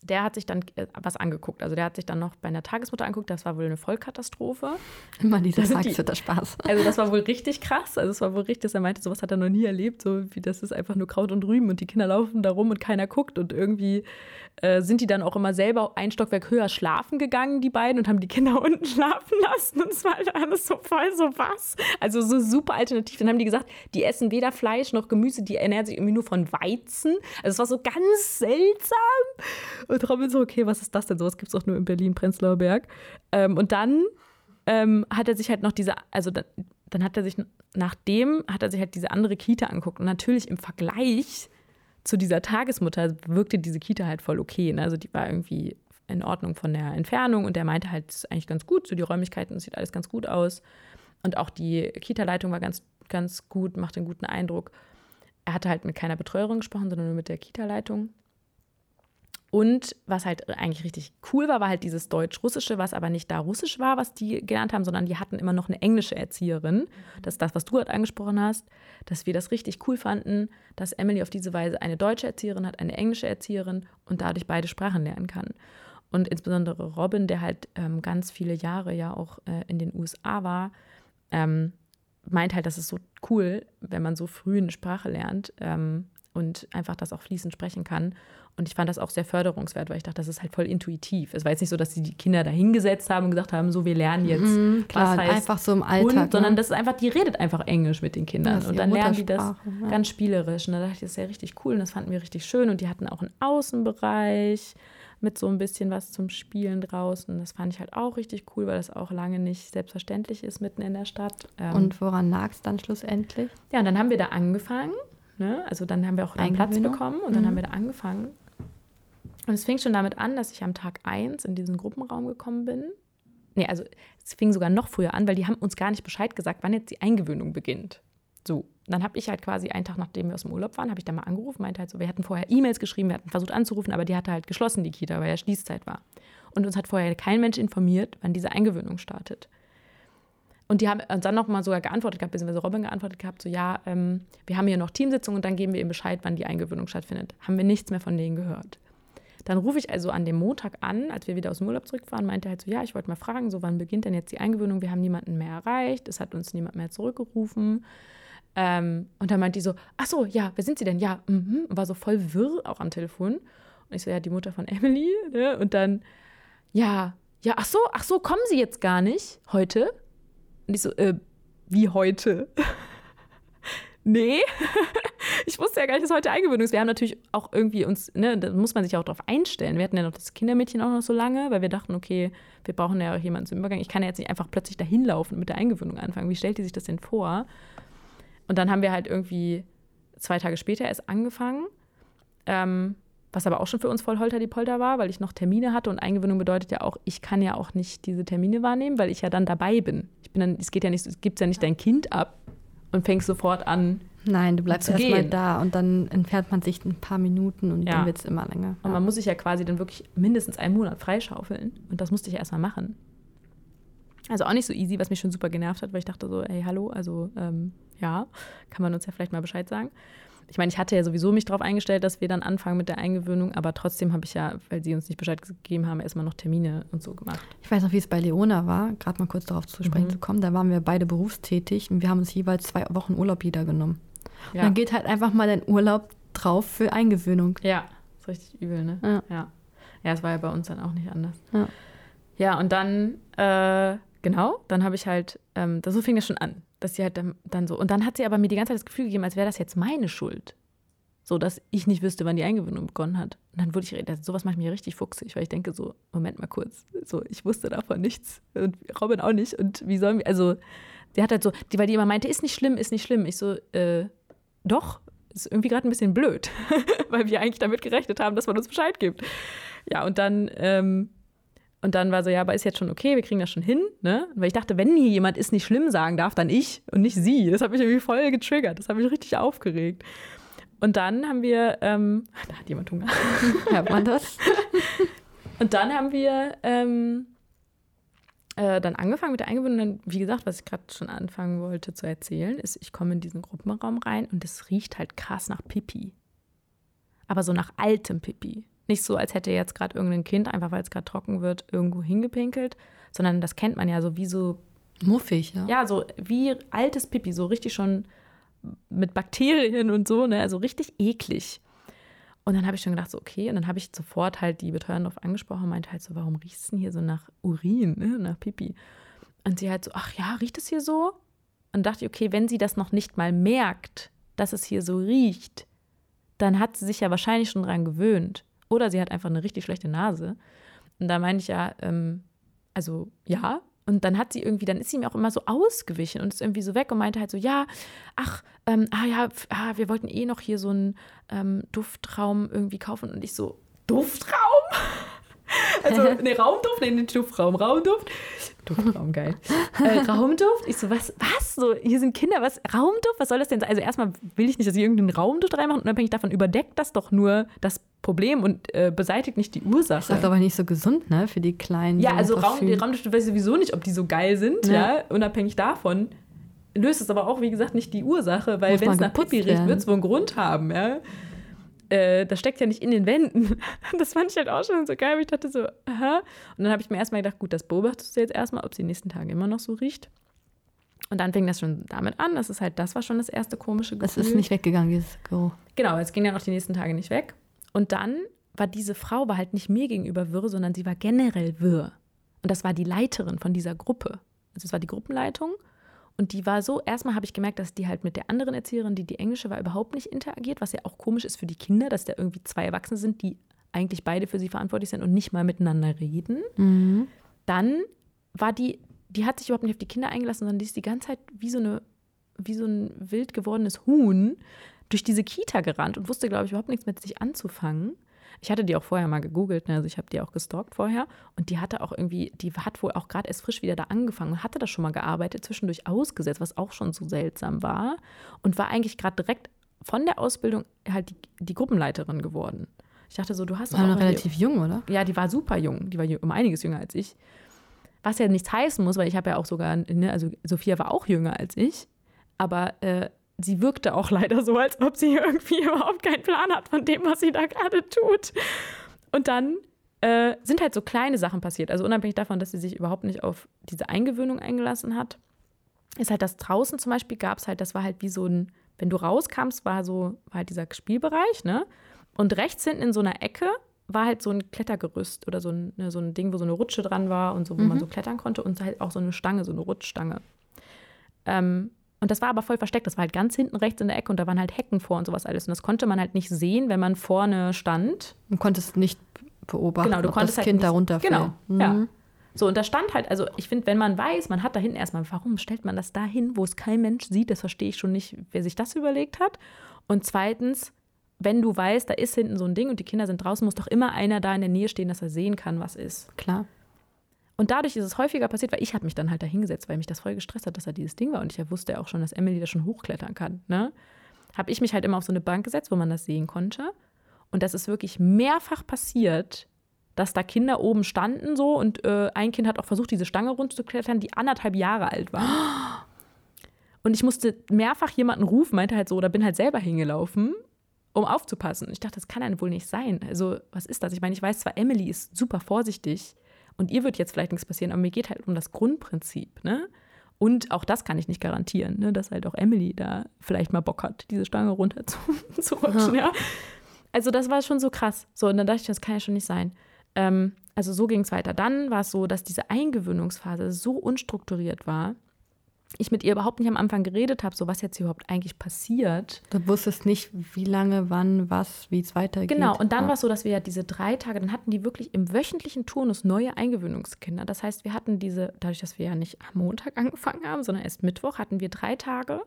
der hat sich dann äh, was angeguckt. Also der hat sich dann noch bei einer Tagesmutter angeguckt, das war wohl eine Vollkatastrophe. Immer dieser Tagesmutter Spaß. Also das war wohl richtig krass. Also es war wohl richtig, dass er meinte, sowas hat er noch nie erlebt, so wie das ist einfach nur Kraut und Rüben und die Kinder laufen da rum und keiner guckt und irgendwie äh, sind die dann auch immer selber ein Stockwerk höher schlafen gegangen, die beiden, und haben die Kinder unten schlafen lassen. Und es war halt alles so voll so was. Also so super alternativ. Dann haben die gesagt, die essen weder Fleisch noch Gemüse, die ernähren sich irgendwie nur von Weizen. Also es war so ganz seltsam. Und Robin so, okay, was ist das denn? Sowas gibt es auch nur in Berlin, Prenzlauer Berg. Ähm, und dann ähm, hat er sich halt noch diese, also dann, dann hat er sich, nachdem hat er sich halt diese andere Kita angeguckt. Und natürlich im Vergleich zu dieser Tagesmutter wirkte diese Kita halt voll okay. Ne? Also die war irgendwie in Ordnung von der Entfernung und der meinte halt, das ist eigentlich ganz gut, so die Räumlichkeiten, sieht alles ganz gut aus. Und auch die Kita-Leitung war ganz, ganz gut, macht einen guten Eindruck. Er hatte halt mit keiner Betreuerin gesprochen, sondern nur mit der Kita-Leitung. Und was halt eigentlich richtig cool war, war halt dieses Deutsch-Russische, was aber nicht da Russisch war, was die gelernt haben, sondern die hatten immer noch eine englische Erzieherin. Das ist das, was du gerade angesprochen hast, dass wir das richtig cool fanden, dass Emily auf diese Weise eine deutsche Erzieherin hat, eine englische Erzieherin und dadurch beide Sprachen lernen kann. Und insbesondere Robin, der halt ähm, ganz viele Jahre ja auch äh, in den USA war, ähm, meint halt, das ist so cool, wenn man so früh eine Sprache lernt ähm, und einfach das auch fließend sprechen kann. Und ich fand das auch sehr förderungswert, weil ich dachte, das ist halt voll intuitiv. Es war jetzt nicht so, dass sie die Kinder da hingesetzt haben und gesagt haben, so, wir lernen jetzt, mhm, klar, was heißt einfach so im Alltag. Sondern ne? das ist einfach, die redet einfach Englisch mit den Kindern. Und dann lernen die das ja. ganz spielerisch. Und da dachte ich, das ist ja richtig cool und das fanden wir richtig schön. Und die hatten auch einen Außenbereich mit so ein bisschen was zum Spielen draußen. Das fand ich halt auch richtig cool, weil das auch lange nicht selbstverständlich ist mitten in der Stadt. Ähm, und woran lag es dann schlussendlich? Ja, und dann haben wir da angefangen. Ne? Also dann haben wir auch einen Platz bekommen und dann mhm. haben wir da angefangen. Und es fing schon damit an, dass ich am Tag 1 in diesen Gruppenraum gekommen bin. Nee, also es fing sogar noch früher an, weil die haben uns gar nicht Bescheid gesagt, wann jetzt die Eingewöhnung beginnt. So, dann habe ich halt quasi einen Tag, nachdem wir aus dem Urlaub waren, habe ich da mal angerufen, meinte halt so, wir hatten vorher E-Mails geschrieben, wir hatten versucht anzurufen, aber die hatte halt geschlossen, die Kita, weil ja Schließzeit war. Und uns hat vorher kein Mensch informiert, wann diese Eingewöhnung startet. Und die haben uns dann nochmal sogar geantwortet gehabt, beziehungsweise Robin geantwortet gehabt, so ja, ähm, wir haben hier noch Teamsitzung und dann geben wir ihm Bescheid, wann die Eingewöhnung stattfindet. Haben wir nichts mehr von denen gehört. Dann rufe ich also an dem Montag an, als wir wieder aus dem Urlaub zurückfahren, meinte er halt so, ja, ich wollte mal fragen, so wann beginnt denn jetzt die Eingewöhnung? Wir haben niemanden mehr erreicht, es hat uns niemand mehr zurückgerufen. Ähm, und dann meinte die so, ach so, ja, wer sind Sie denn? Ja, mhm, war so voll wirr auch am Telefon. Und ich so, ja, die Mutter von Emily. Ne? Und dann, ja, ja, ach so, ach so, kommen Sie jetzt gar nicht heute? Und ich so, äh, wie heute? nee. ich wusste ja gar nicht, dass heute Eingewöhnung ist. Wir haben natürlich auch irgendwie uns, ne, da muss man sich auch darauf einstellen. Wir hatten ja noch das Kindermädchen auch noch so lange, weil wir dachten, okay, wir brauchen ja auch jemanden zum Übergang. Ich kann ja jetzt nicht einfach plötzlich dahin laufen und mit der Eingewöhnung anfangen. Wie stellt die sich das denn vor? Und dann haben wir halt irgendwie zwei Tage später erst angefangen. Ähm, was aber auch schon für uns voll holter die Polter war, weil ich noch Termine hatte und Eingewöhnung bedeutet ja auch, ich kann ja auch nicht diese Termine wahrnehmen, weil ich ja dann dabei bin. Ich bin dann, es geht ja nicht, es gibt ja nicht dein Kind ab und fängst sofort an. Nein, du bleibst erstmal da und dann entfernt man sich ein paar Minuten und ja. dann wird es immer länger. Und man muss sich ja quasi dann wirklich mindestens einen Monat freischaufeln. Und das musste ich erstmal machen. Also auch nicht so easy, was mich schon super genervt hat, weil ich dachte so, hey, hallo, also ähm, ja, kann man uns ja vielleicht mal Bescheid sagen ich meine, ich hatte ja sowieso mich darauf eingestellt, dass wir dann anfangen mit der Eingewöhnung, aber trotzdem habe ich ja, weil sie uns nicht Bescheid gegeben haben, erstmal noch Termine und so gemacht. Ich weiß noch, wie es bei Leona war, gerade mal kurz darauf zu sprechen mhm. zu kommen. Da waren wir beide berufstätig und wir haben uns jeweils zwei Wochen Urlaub jeder genommen. Ja. Und dann geht halt einfach mal dein Urlaub drauf für Eingewöhnung. Ja, ist richtig übel, ne? Ja. Ja, ja es war ja bei uns dann auch nicht anders. Ja, ja und dann, äh, genau, dann habe ich halt, ähm, so fing das schon an dass sie halt dann, dann so. Und dann hat sie aber mir die ganze Zeit das Gefühl gegeben, als wäre das jetzt meine Schuld. So, dass ich nicht wüsste, wann die Eingewöhnung begonnen hat. Und dann wurde ich, das, sowas macht mich richtig fuchsig, weil ich denke so, Moment mal kurz, so, ich wusste davon nichts und Robin auch nicht. Und wie sollen wir, also, sie hat halt so, die, weil die immer meinte, ist nicht schlimm, ist nicht schlimm. Ich so, äh, doch, ist irgendwie gerade ein bisschen blöd, weil wir eigentlich damit gerechnet haben, dass man uns Bescheid gibt. Ja, und dann ähm, und dann war so, ja, aber ist jetzt schon okay, wir kriegen das schon hin, ne? Weil ich dachte, wenn hier jemand ist nicht schlimm sagen darf, dann ich und nicht sie. Das hat mich irgendwie voll getriggert. Das hat mich richtig aufgeregt. Und dann haben wir, ähm, da hat jemand Hunger. Hört man das? und dann haben wir ähm, äh, dann angefangen mit der Eingewöhnung. Wie gesagt, was ich gerade schon anfangen wollte zu erzählen, ist, ich komme in diesen Gruppenraum rein und es riecht halt krass nach Pipi. Aber so nach altem Pipi. Nicht so, als hätte jetzt gerade irgendein Kind, einfach weil es gerade trocken wird, irgendwo hingepinkelt, sondern das kennt man ja so wie so. Muffig, ja. Ja, so wie altes Pipi, so richtig schon mit Bakterien und so, ne? Also richtig eklig. Und dann habe ich schon gedacht, so, okay. Und dann habe ich sofort halt die Betreuerin darauf angesprochen und meinte halt so, warum riecht es denn hier so nach Urin, ne? nach Pipi? Und sie halt so, ach ja, riecht es hier so? Und dachte ich, okay, wenn sie das noch nicht mal merkt, dass es hier so riecht, dann hat sie sich ja wahrscheinlich schon dran gewöhnt. Oder sie hat einfach eine richtig schlechte Nase. Und da meine ich ja, ähm, also ja. Und dann hat sie irgendwie, dann ist sie mir auch immer so ausgewichen und ist irgendwie so weg und meinte halt so, ja, ach, ähm, ah ja, ah, wir wollten eh noch hier so einen ähm, Duftraum irgendwie kaufen. Und ich so, Duftraum? Also, ne, Raumduft, ne, nicht Duftraum, Raumduft. Duftraum, geil. Äh, Raumduft? Ich so, was, was? So, hier sind Kinder, was? Raumduft? Was soll das denn sein? Also, erstmal will ich nicht, dass sie irgendeinen Raumduft reinmachen. Unabhängig davon überdeckt das doch nur das Problem und äh, beseitigt nicht die Ursache. Das ist aber nicht so gesund, ne, für die kleinen. Ja, also Raum, Raumdüfte weiß ich sowieso nicht, ob die so geil sind, ja, ja unabhängig davon. Löst es aber auch, wie gesagt, nicht die Ursache, weil wenn es nach Pipi riecht, wird es wohl einen Grund haben, ja. Äh, das steckt ja nicht in den Wänden. Das fand ich halt auch schon so geil, weil ich dachte so, aha. Und dann habe ich mir erstmal gedacht, gut, das beobachtest du jetzt erstmal, ob sie die nächsten Tage immer noch so riecht. Und dann fing das schon damit an. Das ist halt, das war schon das erste komische Gefühl. Es ist nicht weggegangen, dieses Go. Genau, es ging ja noch die nächsten Tage nicht weg. Und dann war diese Frau war halt nicht mir gegenüber wirr, sondern sie war generell wirr. Und das war die Leiterin von dieser Gruppe. Also es war die Gruppenleitung. Und die war so, erstmal habe ich gemerkt, dass die halt mit der anderen Erzieherin, die die englische war, überhaupt nicht interagiert, was ja auch komisch ist für die Kinder, dass da irgendwie zwei Erwachsene sind, die eigentlich beide für sie verantwortlich sind und nicht mal miteinander reden. Mhm. Dann war die, die hat sich überhaupt nicht auf die Kinder eingelassen, sondern die ist die ganze Zeit wie so eine, wie so ein wild gewordenes Huhn durch diese Kita gerannt und wusste, glaube ich, überhaupt nichts mit sich anzufangen. Ich hatte die auch vorher mal gegoogelt, ne? also ich habe die auch gestalkt vorher und die hatte auch irgendwie, die hat wohl auch gerade erst frisch wieder da angefangen und hatte da schon mal gearbeitet, zwischendurch ausgesetzt, was auch schon so seltsam war und war eigentlich gerade direkt von der Ausbildung halt die, die Gruppenleiterin geworden. Ich dachte so, du hast war noch relativ jung, oder? Ja, die war super jung, die war um einiges jünger als ich. Was ja nichts heißen muss, weil ich habe ja auch sogar, ne, also Sophia war auch jünger als ich, aber äh, sie wirkte auch leider so, als ob sie irgendwie überhaupt keinen Plan hat von dem, was sie da gerade tut. Und dann äh, sind halt so kleine Sachen passiert. Also unabhängig davon, dass sie sich überhaupt nicht auf diese Eingewöhnung eingelassen hat, ist halt das draußen zum Beispiel gab es halt, das war halt wie so ein, wenn du rauskamst, war so, war halt dieser Spielbereich, ne? Und rechts hinten in so einer Ecke war halt so ein Klettergerüst oder so ein, ne, so ein Ding, wo so eine Rutsche dran war und so, wo mhm. man so klettern konnte und halt auch so eine Stange, so eine Rutschstange. Ähm, Und das war aber voll versteckt. Das war halt ganz hinten rechts in der Ecke und da waren halt Hecken vor und sowas alles. Und das konnte man halt nicht sehen, wenn man vorne stand. Du konntest nicht beobachten, Genau, du ob konntest das halt Kind nicht- darunter fällt. Genau, Mhm. ja. So, und da stand halt, also ich finde, wenn man weiß, man hat da hinten erstmal, warum stellt man das da hin, wo es kein Mensch sieht, das verstehe ich schon nicht, wer sich das überlegt hat. Und zweitens, wenn du weißt, da ist hinten so ein Ding und die Kinder sind draußen, muss doch immer einer da in der Nähe stehen, dass er sehen kann, was ist. Klar. Und dadurch ist es häufiger passiert, weil ich habe mich dann halt da hingesetzt, weil mich das voll gestresst hat, dass da dieses Ding war. Und ich ja wusste ja auch schon, dass Emily da schon hochklettern kann. Ne? Habe ich mich halt immer auf so eine Bank gesetzt, wo man das sehen konnte. Und das ist wirklich mehrfach passiert, dass da Kinder oben standen so und äh, ein Kind hat auch versucht, diese Stange runterzuklettern, die anderthalb Jahre alt war. Und ich musste mehrfach jemanden rufen, meinte halt so, oder bin halt selber hingelaufen, um aufzupassen. Und ich dachte, das kann ja wohl nicht sein. Also, was ist das? Ich meine, ich weiß zwar, Emily ist super vorsichtig und ihr wird jetzt vielleicht nichts passieren, aber mir geht halt um das Grundprinzip, ne? Und auch das kann ich nicht garantieren, ne? dass halt auch Emily da vielleicht mal Bock hat, diese Stange runter zu, zu rutschen, ja. Also das war schon so krass. So, und dann dachte ich, das kann ja schon nicht sein. Ähm, also so ging es weiter. Dann war es so, dass diese Eingewöhnungsphase so unstrukturiert war, ich mit ihr überhaupt nicht am Anfang geredet habe, so was jetzt hier überhaupt eigentlich passiert. Du wusstest nicht, wie lange, wann, was, wie es weitergeht. Genau, und dann Ja. war es so, dass wir ja diese drei Tage, dann hatten die wirklich im wöchentlichen Turnus neue Eingewöhnungskinder. Das heißt, wir hatten diese, dadurch, dass wir ja nicht am Montag angefangen haben, sondern erst Mittwoch, hatten wir drei Tage,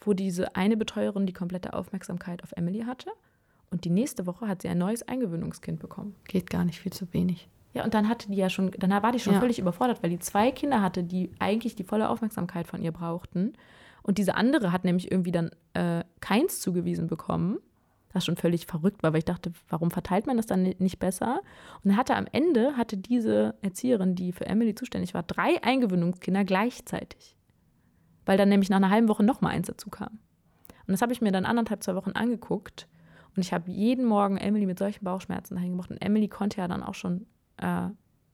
wo diese eine Betreuerin die komplette Aufmerksamkeit auf Emily hatte. Und die nächste Woche hat sie ein neues Eingewöhnungskind bekommen. Geht gar nicht viel zu wenig. Ja, und dann hatte die ja schon, dann war die schon Ja. völlig überfordert, weil die zwei Kinder hatte, die eigentlich die volle Aufmerksamkeit von ihr brauchten. Und diese andere hat nämlich irgendwie dann äh, keins zugewiesen bekommen. Was schon völlig verrückt war, weil ich dachte, warum verteilt man das dann ni- nicht besser? Und dann hatte am Ende, hatte diese Erzieherin, die für Emily zuständig war, drei Eingewöhnungskinder gleichzeitig. Weil dann nämlich nach einer halben Woche noch mal eins dazu kam. Und das habe ich mir dann anderthalb, zwei Wochen angeguckt. Und ich habe jeden Morgen Emily mit solchen Bauchschmerzen dahin gemacht. Und Emily konnte ja dann auch schon äh,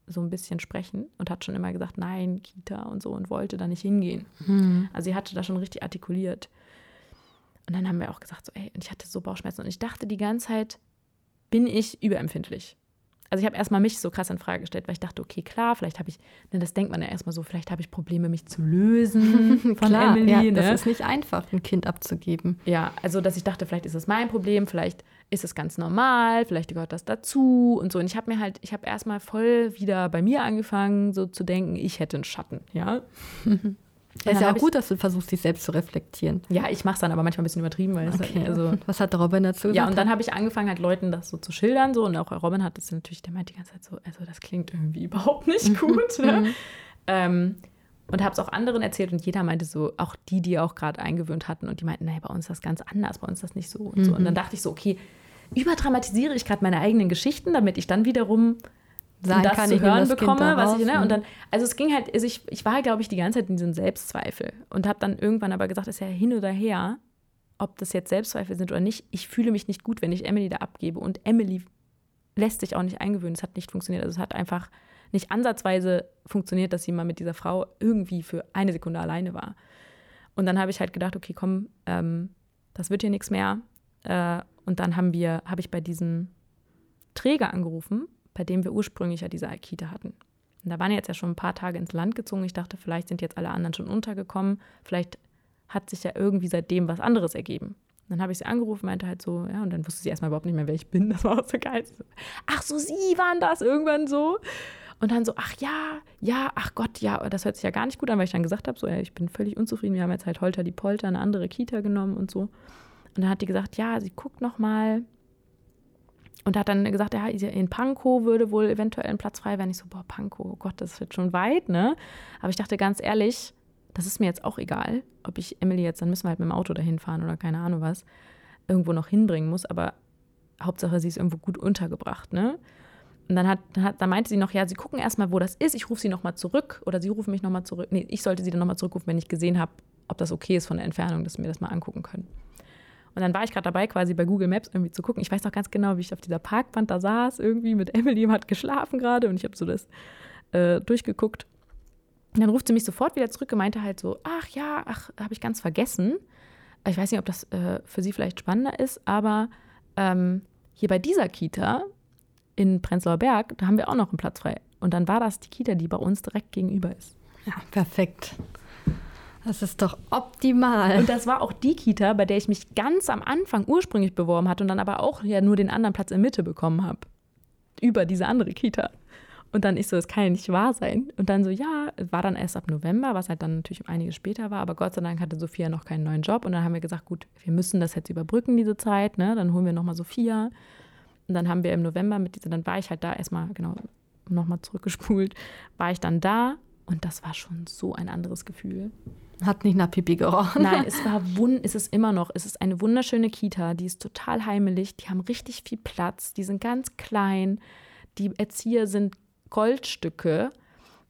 so ein bisschen sprechen und hat schon immer gesagt, nein, Kita und so und wollte da nicht hingehen. Also sie hatte da schon richtig artikuliert. Und dann haben wir auch gesagt, so, ey, und ich hatte so Bauchschmerzen und ich dachte die ganze Zeit, bin ich überempfindlich? Also ich habe erstmal mich so krass in Frage gestellt, weil ich dachte, okay, klar, vielleicht habe ich, ne, das denkt man ja erstmal so, vielleicht habe ich Probleme, mich zu lösen von Klar, Emily. ja, ne? das ist nicht einfach, ein Kind abzugeben. Ja, also dass ich dachte, vielleicht ist es mein Problem, vielleicht ist es ganz normal, vielleicht gehört das dazu und so. Und ich habe mir halt, ich habe erstmal voll wieder bei mir angefangen, so zu denken, ich hätte einen Schatten, ja. Es ist ja auch gut, dass du versuchst, dich selbst zu reflektieren. Ja, ich mache es dann aber manchmal ein bisschen übertrieben, weil es Okay. halt, also Was hat Robin dazu gesagt? ja, und dann habe ich angefangen, halt Leuten das so zu schildern, so und auch Robin hat das natürlich, der meint die ganze Zeit so, also das klingt irgendwie überhaupt nicht gut, ne? ähm, und habe es auch anderen erzählt und jeder meinte so, auch die, die auch gerade eingewöhnt hatten und die meinten, naja, bei uns ist das ganz anders, bei uns ist das nicht so und so. Und dann dachte ich so, okay, überdramatisiere ich gerade meine eigenen Geschichten, damit ich dann wiederum Sagen das kann, zu hören bekomme, was ich, ne? mhm. Und dann, also es ging halt, also ich, ich war, glaube ich, die ganze Zeit in diesem Selbstzweifel und habe dann irgendwann aber gesagt, ist ja hin oder her, ob das jetzt Selbstzweifel sind oder nicht. Ich fühle mich nicht gut, wenn ich Emily da abgebe und Emily lässt sich auch nicht eingewöhnen. Es hat nicht funktioniert. Also es hat einfach nicht ansatzweise funktioniert, dass sie mal mit dieser Frau irgendwie für eine Sekunde alleine war. Und dann habe ich halt gedacht, okay, komm, ähm, das wird hier nichts mehr. Äh, und dann haben wir, habe ich bei diesem Träger angerufen, bei dem wir ursprünglich ja diese Kita hatten. Und da waren jetzt ja schon ein paar Tage ins Land gezogen. Ich dachte, vielleicht sind jetzt alle anderen schon untergekommen. Vielleicht hat sich ja irgendwie seitdem was anderes ergeben. Dann habe ich sie angerufen, meinte halt so, ja, und dann wusste sie erstmal überhaupt nicht mehr, wer ich bin. Das war auch so geil. Ach so, Sie waren das irgendwann so. Und dann so, ach ja, ja, ach Gott, ja, das hört sich ja gar nicht gut an, weil ich dann gesagt habe, so, ja, ich bin völlig unzufrieden. Wir haben jetzt halt Holter die Polter, eine andere Kita genommen und so. Und dann hat die gesagt, ja, sie guckt noch mal. Und hat dann gesagt, ja, in Pankow würde wohl eventuell ein Platz frei werden. Ich so, boah, Pankow, oh Gott, das wird schon weit, ne? Aber ich dachte ganz ehrlich, das ist mir jetzt auch egal, ob ich Emily jetzt, dann müssen wir halt mit dem Auto dahin fahren oder keine Ahnung was, irgendwo noch hinbringen muss. Aber Hauptsache, sie ist irgendwo gut untergebracht, ne? Und dann, hat, dann, hat, dann meinte sie noch, ja, sie gucken erstmal, wo das ist. Ich rufe sie nochmal zurück oder sie rufen mich nochmal zurück. Nee, ich sollte sie dann nochmal zurückrufen, wenn ich gesehen habe, ob das okay ist von der Entfernung, dass wir das mal angucken können. Und dann war ich gerade dabei, quasi bei Google Maps irgendwie zu gucken. Ich weiß noch ganz genau, wie ich auf dieser Parkband da saß, irgendwie mit Emily, hat geschlafen gerade und ich habe so das äh, durchgeguckt. Und dann ruft sie mich sofort wieder zurück und meinte halt so, ach ja, ach, habe ich ganz vergessen. Ich weiß nicht, ob das äh, für sie vielleicht spannender ist, aber ähm, hier bei dieser Kita in Prenzlauer Berg, da haben wir auch noch einen Platz frei. Und dann war das die Kita, die bei uns direkt gegenüber ist. Ja, perfekt. Das ist doch optimal. Und das war auch die Kita, bei der ich mich ganz am Anfang ursprünglich beworben hatte und dann aber auch ja nur den anderen Platz in Mitte bekommen habe. Über diese andere Kita. Und dann ich so, das kann ja nicht wahr sein. Und dann so, ja, war dann erst ab November, was halt dann natürlich einiges später war. Aber Gott sei Dank hatte Sophia noch keinen neuen Job. Und dann haben wir gesagt, gut, wir müssen das jetzt überbrücken, diese Zeit. Ne? Dann holen wir nochmal Sophia. Und dann haben wir im November mit dieser, dann war ich halt da erstmal, genau, nochmal zurückgespult, war ich dann da. Und das war schon so ein anderes Gefühl. Hat nicht nach Pipi gerochen. Nein, es war wund, es ist immer noch. Es ist eine wunderschöne Kita, die ist total heimelig, die haben richtig viel Platz, die sind ganz klein. Die Erzieher sind Goldstücke.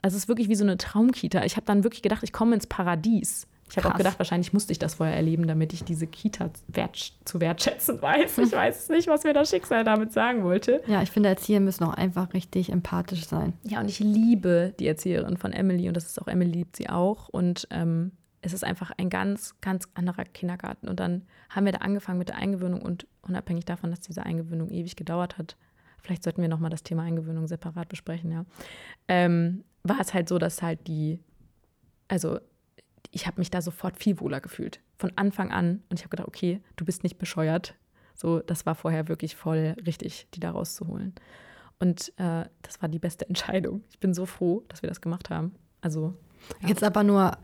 Also es ist wirklich wie so eine Traumkita. Ich habe dann wirklich gedacht, ich komme ins Paradies. Ich habe auch gedacht, wahrscheinlich musste ich das vorher erleben, damit ich diese Kita wert, zu wertschätzen weiß. Ich weiß nicht, was mir das Schicksal damit sagen wollte. Ja, ich finde, Erzieher müssen auch einfach richtig empathisch sein. Ja, und ich liebe die Erzieherin von Emily und das ist auch, Emily liebt sie auch. Und ähm, es ist einfach ein ganz, ganz anderer Kindergarten. Und dann haben wir da angefangen mit der Eingewöhnung und unabhängig davon, dass diese Eingewöhnung ewig gedauert hat, vielleicht sollten wir nochmal das Thema Eingewöhnung separat besprechen, ja, ähm, war es halt so, dass halt die, also ich habe mich da sofort viel wohler gefühlt. Von Anfang an. Und ich habe gedacht, okay, du bist nicht bescheuert. So, das war vorher wirklich voll richtig, die da rauszuholen. Und äh, das war die beste Entscheidung. Ich bin so froh, dass wir das gemacht haben. Also. Ja. Jetzt aber nur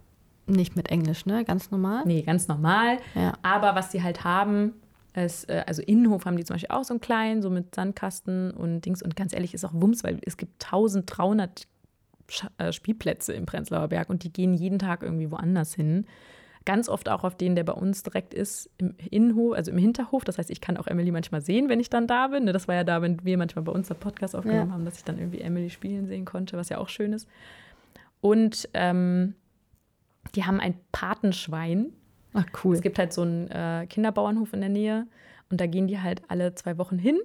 nicht mit Englisch, ne? Ganz normal? Nee, ganz normal. Ja. Aber was sie halt haben, es, äh, also Innenhof haben die zum Beispiel auch so einen kleinen, so mit Sandkasten und Dings. Und ganz ehrlich, ist auch Wumms, weil es gibt 1300 äh, Spielplätze im Prenzlauer Berg und die gehen jeden Tag irgendwie woanders hin. Ganz oft auch auf denen, der bei uns direkt ist, im Innenhof, also im Hinterhof. Das heißt, ich kann auch Emily manchmal sehen, wenn ich dann da bin. Ne, das war ja da, wenn wir manchmal bei uns der Podcast aufgenommen ja. haben, dass ich dann irgendwie Emily spielen sehen konnte, was ja auch schön ist. Und ähm, die haben ein Patenschwein. Ach, cool. Es gibt halt so einen äh, Kinderbauernhof in der Nähe und da gehen die halt alle zwei Wochen hin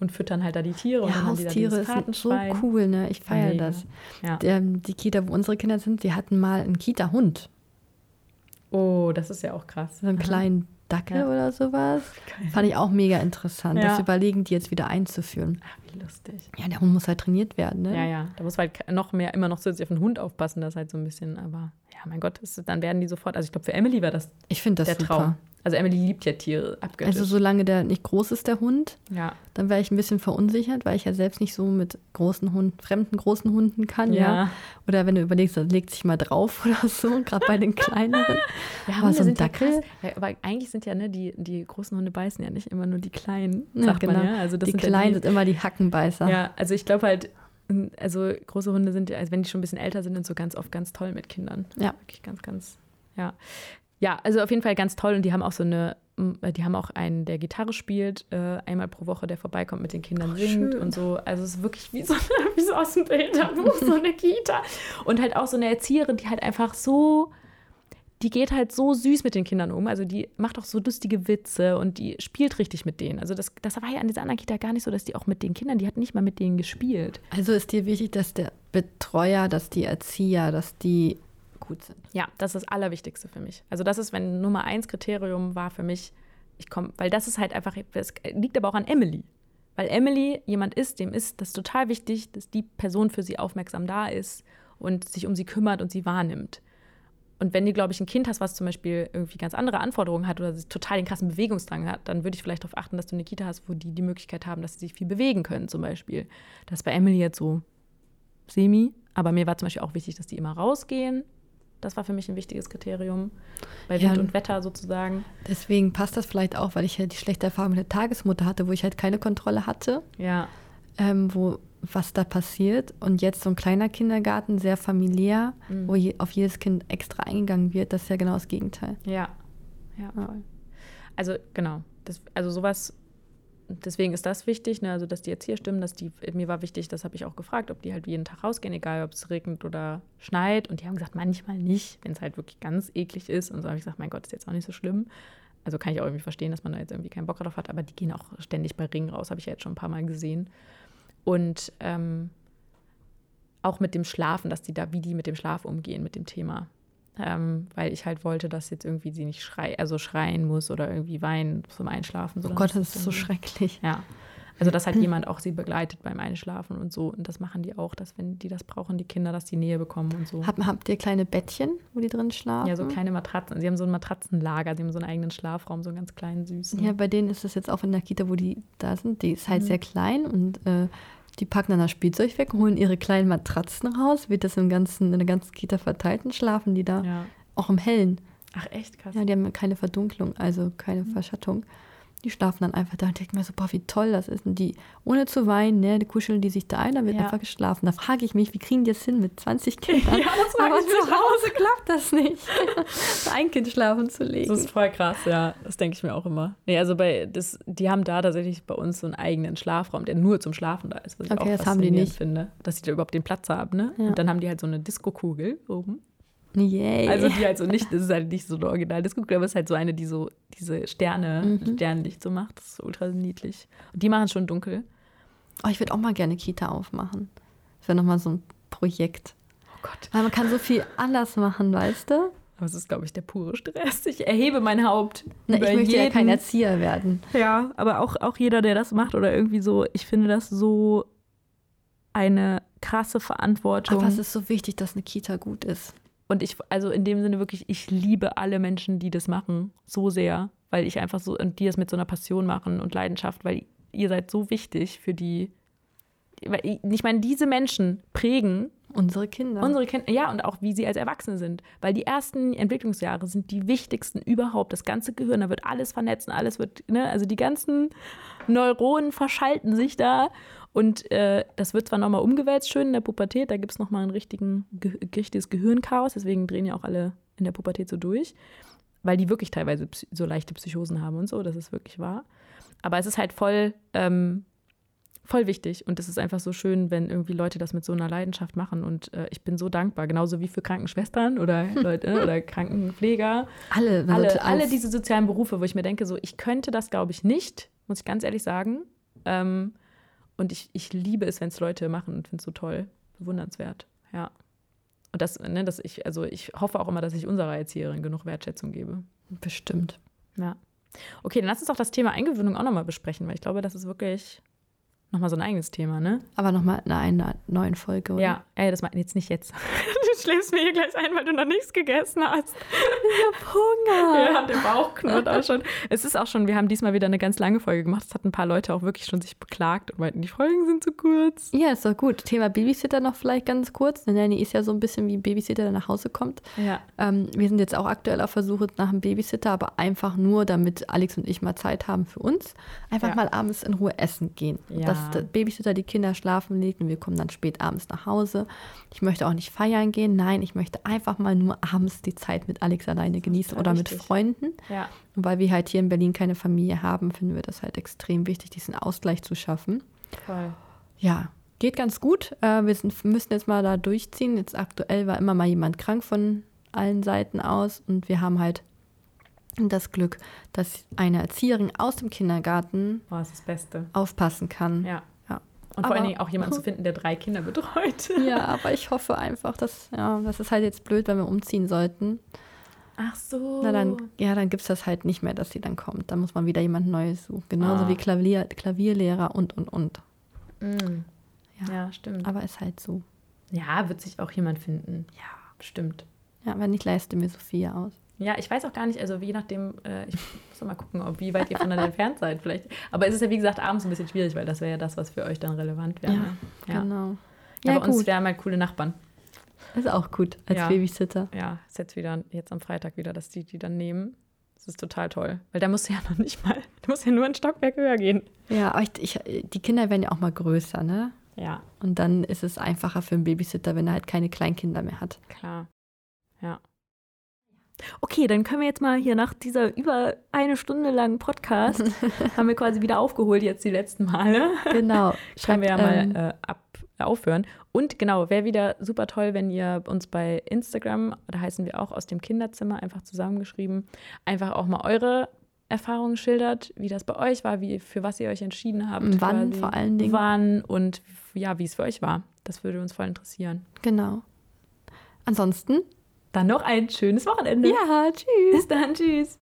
und füttern halt da die Tiere. Ja, und dann Haustiere sind so cool, ne? Ich feiere ja, das. Ja. Der, die Kita, wo unsere Kinder sind, die hatten mal einen Kita-Hund. Oh, das ist ja auch krass. So einen kleinen Dackel ja. oder sowas. Geil. Fand ich auch mega interessant. Das überlegen die jetzt wieder einzuführen. Ach, wie lustig. Ja, der Hund muss halt trainiert werden, ne? Ja, ja. Da muss halt noch mehr, immer noch zusätzlich auf den Hund aufpassen, das halt so ein bisschen, aber ja, mein Gott, ist, dann werden die sofort. Also ich glaube, für Emily war das, ich das der super. Traum. Also Emily liebt ja Tiere abgöttisch. Also solange der nicht groß ist, der Hund, ja. dann wäre ich ein bisschen verunsichert, weil ich ja selbst nicht so mit großen Hunden, fremden großen Hunden kann, ja. ja. Oder wenn du überlegst, dann legt sich mal drauf oder so, gerade bei den kleineren. Ja, aber so ein Dackel. Ja, aber eigentlich sind ja, ne, die, die großen Hunde beißen ja nicht immer nur die kleinen, sagt genau. man ja. Also das die sind Kleinen sind immer die Hackenbeißer. Ja, also ich glaube halt, also große Hunde sind, also wenn die schon ein bisschen älter sind, sind so ganz oft ganz toll mit Kindern. Ja. Wirklich ganz, ganz, ja. Ja, also auf jeden Fall ganz toll und die haben auch so eine äh, die haben auch einen, der Gitarre spielt, äh, einmal pro Woche, der vorbeikommt, mit den Kindern oh, singt schön. und so. Also es ist wirklich wie so, wie so aus dem Bilderbuch, so eine Kita. Und halt auch so eine Erzieherin, die halt einfach so, die geht halt so süß mit den Kindern um. Also die macht auch so lustige Witze und die spielt richtig mit denen. Also das, das war ja an dieser anderen Kita gar nicht so, dass die auch mit den Kindern, die hat nicht mal mit denen gespielt. Also ist dir wichtig, dass der Betreuer, dass die Erzieher, dass die gut sind. Ja, das ist das Allerwichtigste für mich. Also das ist, wenn Nummer eins Kriterium war für mich, ich komme, weil das ist halt einfach, es liegt aber auch an Emily. Weil Emily jemand ist, dem ist das total wichtig, dass die Person für sie aufmerksam da ist und sich um sie kümmert und sie wahrnimmt. Und wenn du, glaube ich, ein Kind hast, was zum Beispiel irgendwie ganz andere Anforderungen hat oder total den krassen Bewegungsdrang hat, dann würde ich vielleicht darauf achten, dass du eine Kita hast, wo die die Möglichkeit haben, dass sie sich viel bewegen können, zum Beispiel. Das ist bei Emily jetzt so semi. Aber mir war zum Beispiel auch wichtig, dass die immer rausgehen, das war für mich ein wichtiges Kriterium bei Wind ja, und Wetter sozusagen. Deswegen passt das vielleicht auch, weil ich ja die schlechte Erfahrung mit der Tagesmutter hatte, wo ich halt keine Kontrolle hatte. Ja. Ähm, wo was da passiert. Und jetzt so ein kleiner Kindergarten, sehr familiär, mhm. wo je, auf jedes Kind extra eingegangen wird, das ist ja genau das Gegenteil. Ja, ja, voll. Also genau, das, also sowas deswegen ist das wichtig, ne? also dass die Erzieher stimmen, dass die, mir war wichtig, das habe ich auch gefragt, ob die halt jeden Tag rausgehen, egal ob es regnet oder schneit. Und die haben gesagt, manchmal nicht, wenn es halt wirklich ganz eklig ist. Und so habe ich gesagt, mein Gott, ist jetzt auch nicht so schlimm. Also kann ich auch irgendwie verstehen, dass man da jetzt irgendwie keinen Bock drauf hat, aber die gehen auch ständig bei Ringen raus, habe ich ja jetzt schon ein paar Mal gesehen. Und ähm, auch mit dem Schlafen, dass die da, wie die mit dem Schlaf umgehen, mit dem Thema ähm, weil ich halt wollte, dass jetzt irgendwie sie nicht schrei also schreien muss oder irgendwie weinen zum Einschlafen. Oh Gott, das ist so schrecklich. Ja. Also, dass halt jemand auch sie begleitet beim Einschlafen und so. Und das machen die auch, dass wenn die das brauchen, die Kinder, dass die Nähe bekommen und so. Habt, habt ihr kleine Bettchen, wo die drin schlafen? Ja, so kleine Matratzen. Sie haben so ein Matratzenlager, sie haben so einen eigenen Schlafraum, so einen ganz kleinen, süßen. Ja, bei denen ist es jetzt auch in der Kita, wo die da sind. Die ist halt Mhm. sehr klein und äh, die packen dann das Spielzeug weg, holen ihre kleinen Matratzen raus, wird das im ganzen, in der ganzen Kita verteilt und schlafen die da. Ja. Auch im Hellen. Ach, echt krass. Ja, die haben keine Verdunklung, also keine Mhm. Verschattung. Die schlafen dann einfach da und denken mir so, boah, wie toll das ist. Und die, ohne zu weinen, ne, die kuscheln die sich da ein, dann wird Ja. einfach geschlafen. Da frage ich mich, wie kriegen die das hin mit 20 Kindern? Ja, das Aber ich zu Hause klappt das nicht, ein Kind schlafen zu legen. Das ist voll krass, ja. Das denke ich mir auch immer. Nee, also bei das, die haben da tatsächlich bei uns so einen eigenen Schlafraum, der nur zum Schlafen da ist, was ich Okay, auch das haben die nicht. finde, dass sie da überhaupt den Platz haben, ne? Ja. Und dann haben die halt so eine Disco-Kugel oben. Yay. Also die halt so nicht, das ist halt nicht so eine original Disco-Kugel, aber es ist halt so eine, die so diese Sterne, Mhm. Sternlicht so macht. Das ist ultra niedlich. Und die machen es schon dunkel. oh, ich würde auch mal gerne Kita aufmachen. Das wäre nochmal so ein Projekt. Oh Gott. Weil man kann so viel anders machen, weißt du? Aber es ist, glaube ich, der pure Stress. Ich erhebe mein Haupt. Na, ich möchte ja jeden- kein Erzieher werden. Ja, aber auch, auch jeder, der das macht oder irgendwie so, ich finde das so eine krasse Verantwortung. Aber es ist so wichtig, dass eine Kita gut ist. Und ich, also in dem Sinne wirklich, ich liebe alle Menschen, die das machen, so sehr, weil ich einfach so, und die das mit so einer Passion machen und Leidenschaft, weil ihr seid so wichtig für die, weil ich, meine, diese Menschen prägen Unsere Kinder. unsere Kinder, ja, und auch wie sie als Erwachsene sind, weil die ersten Entwicklungsjahre sind die wichtigsten überhaupt, das ganze Gehirn, da wird alles vernetzt, alles wird, ne, also die ganzen Neuronen verschalten sich da und äh, das wird zwar nochmal umgewälzt schön in der Pubertät, da gibt es nochmal ein richtigen, ge richtiges Gehirnchaos, deswegen drehen ja auch alle in der Pubertät so durch, weil die wirklich teilweise so leichte Psychosen haben und so, das ist wirklich wahr. Aber es ist halt voll, ähm, voll wichtig und es ist einfach so schön, wenn irgendwie Leute das mit so einer Leidenschaft machen und äh, ich bin so dankbar, genauso wie für Krankenschwestern oder Leute oder Krankenpfleger, alle, alle, alle diese sozialen Berufe, wo ich mir denke, so ich könnte das glaube ich nicht, muss ich ganz ehrlich sagen. Ähm, und ich, ich liebe es, wenn es Leute machen und finde es so toll, bewundernswert, ja. Und das, ne, dass ich, also ich hoffe auch immer, dass ich unserer Erzieherin genug Wertschätzung gebe. Bestimmt. Ja. Okay, dann lass uns doch das Thema Eingewöhnung auch nochmal besprechen, weil ich glaube, das ist wirklich nochmal so ein eigenes Thema, ne? Aber nochmal in einer neuen Folge, oder? Ja, ey, das meint jetzt nicht jetzt. Du schläfst mir hier gleich ein, weil du noch nichts gegessen hast. Hunger. Ja, der Bauch knurrt auch schon. Es ist auch schon, wir haben diesmal wieder eine ganz lange Folge gemacht. Es hat ein paar Leute auch wirklich schon sich beklagt und meinten, die Folgen sind zu kurz. Ja, ist doch gut. Thema Babysitter noch vielleicht ganz kurz. Nanny ist ja so ein bisschen wie ein Babysitter, der nach Hause kommt. Ja. Ähm, wir sind jetzt auch aktuell auf Versuche nach einem Babysitter, aber einfach nur, damit Alex und ich mal Zeit haben für uns. Einfach Ja. mal abends in Ruhe essen gehen. Ja. Dass der Babysitter die Kinder schlafen legt und wir kommen dann spät abends nach Hause. Ich möchte auch nicht feiern gehen. Nein, ich möchte einfach mal nur abends die Zeit mit Alex alleine genießen oder mit wichtig. Freunden. Ja. Und weil wir halt hier in Berlin keine Familie haben, finden wir das halt extrem wichtig, diesen Ausgleich zu schaffen. Voll. Ja, geht ganz gut. Äh, wir sind, müssen jetzt mal da durchziehen. Jetzt aktuell war immer mal jemand krank von allen Seiten aus und wir haben halt das Glück, dass eine Erzieherin aus dem Kindergarten Oh, aufpassen kann. Ja. Ja. Und vor Aber- allen Dingen auch jemanden zu finden, der drei Kinder betreut. Ja, aber ich hoffe einfach, dass, ja, das ist halt jetzt blöd, wenn wir umziehen sollten. Ach so. Na dann, ja, dann gibt es das halt nicht mehr, dass sie dann kommt. Da muss man wieder jemand Neues suchen. Genauso Ah. wie Klavier, Klavierlehrer und, und, und. Mm. Ja. Ja, stimmt. Aber ist halt so. Ja, wird sich auch jemand finden. Ja, bestimmt. Ja, wenn nicht, leiste mir Sophia aus. Ja, ich weiß auch gar nicht, also je nachdem, äh, ich muss mal gucken, ob, wie weit ihr voneinander entfernt seid vielleicht. Aber es ist ja, wie gesagt, abends ein bisschen schwierig, weil das wäre ja das, was für euch dann relevant wäre. Ja, ne? ja. Genau. Ja, Ja, bei uns gut. wären halt coole Nachbarn. Ist auch gut als Ja. Babysitter. Ja, ist jetzt wieder, jetzt am Freitag wieder, dass die die dann nehmen. Das ist total toll. Weil da musst du ja noch nicht mal, du musst ja nur ein Stockwerk höher gehen. Ja, aber ich, ich, die Kinder werden ja auch mal größer, ne? Ja, Und dann ist es einfacher für einen Babysitter, wenn er halt keine Kleinkinder mehr hat. klar. Ja. Okay, dann können wir jetzt mal hier nach dieser über eine Stunde langen Podcast, haben wir quasi wieder aufgeholt jetzt die letzten Male. Genau. Können wir ja ähm, mal äh, ab, aufhören. Und genau, wäre wieder super toll, wenn ihr uns bei Instagram, da heißen wir auch aus dem Kinderzimmer, einfach zusammengeschrieben, einfach auch mal eure Erfahrungen schildert, wie das bei euch war, wie, für was ihr euch entschieden habt. Wann vor allen Dingen. Wann und ja, wie es für euch war. Das würde uns voll interessieren. Genau. Ansonsten, Dann noch ein schönes Wochenende. ja, tschüss. Bis dann, tschüss.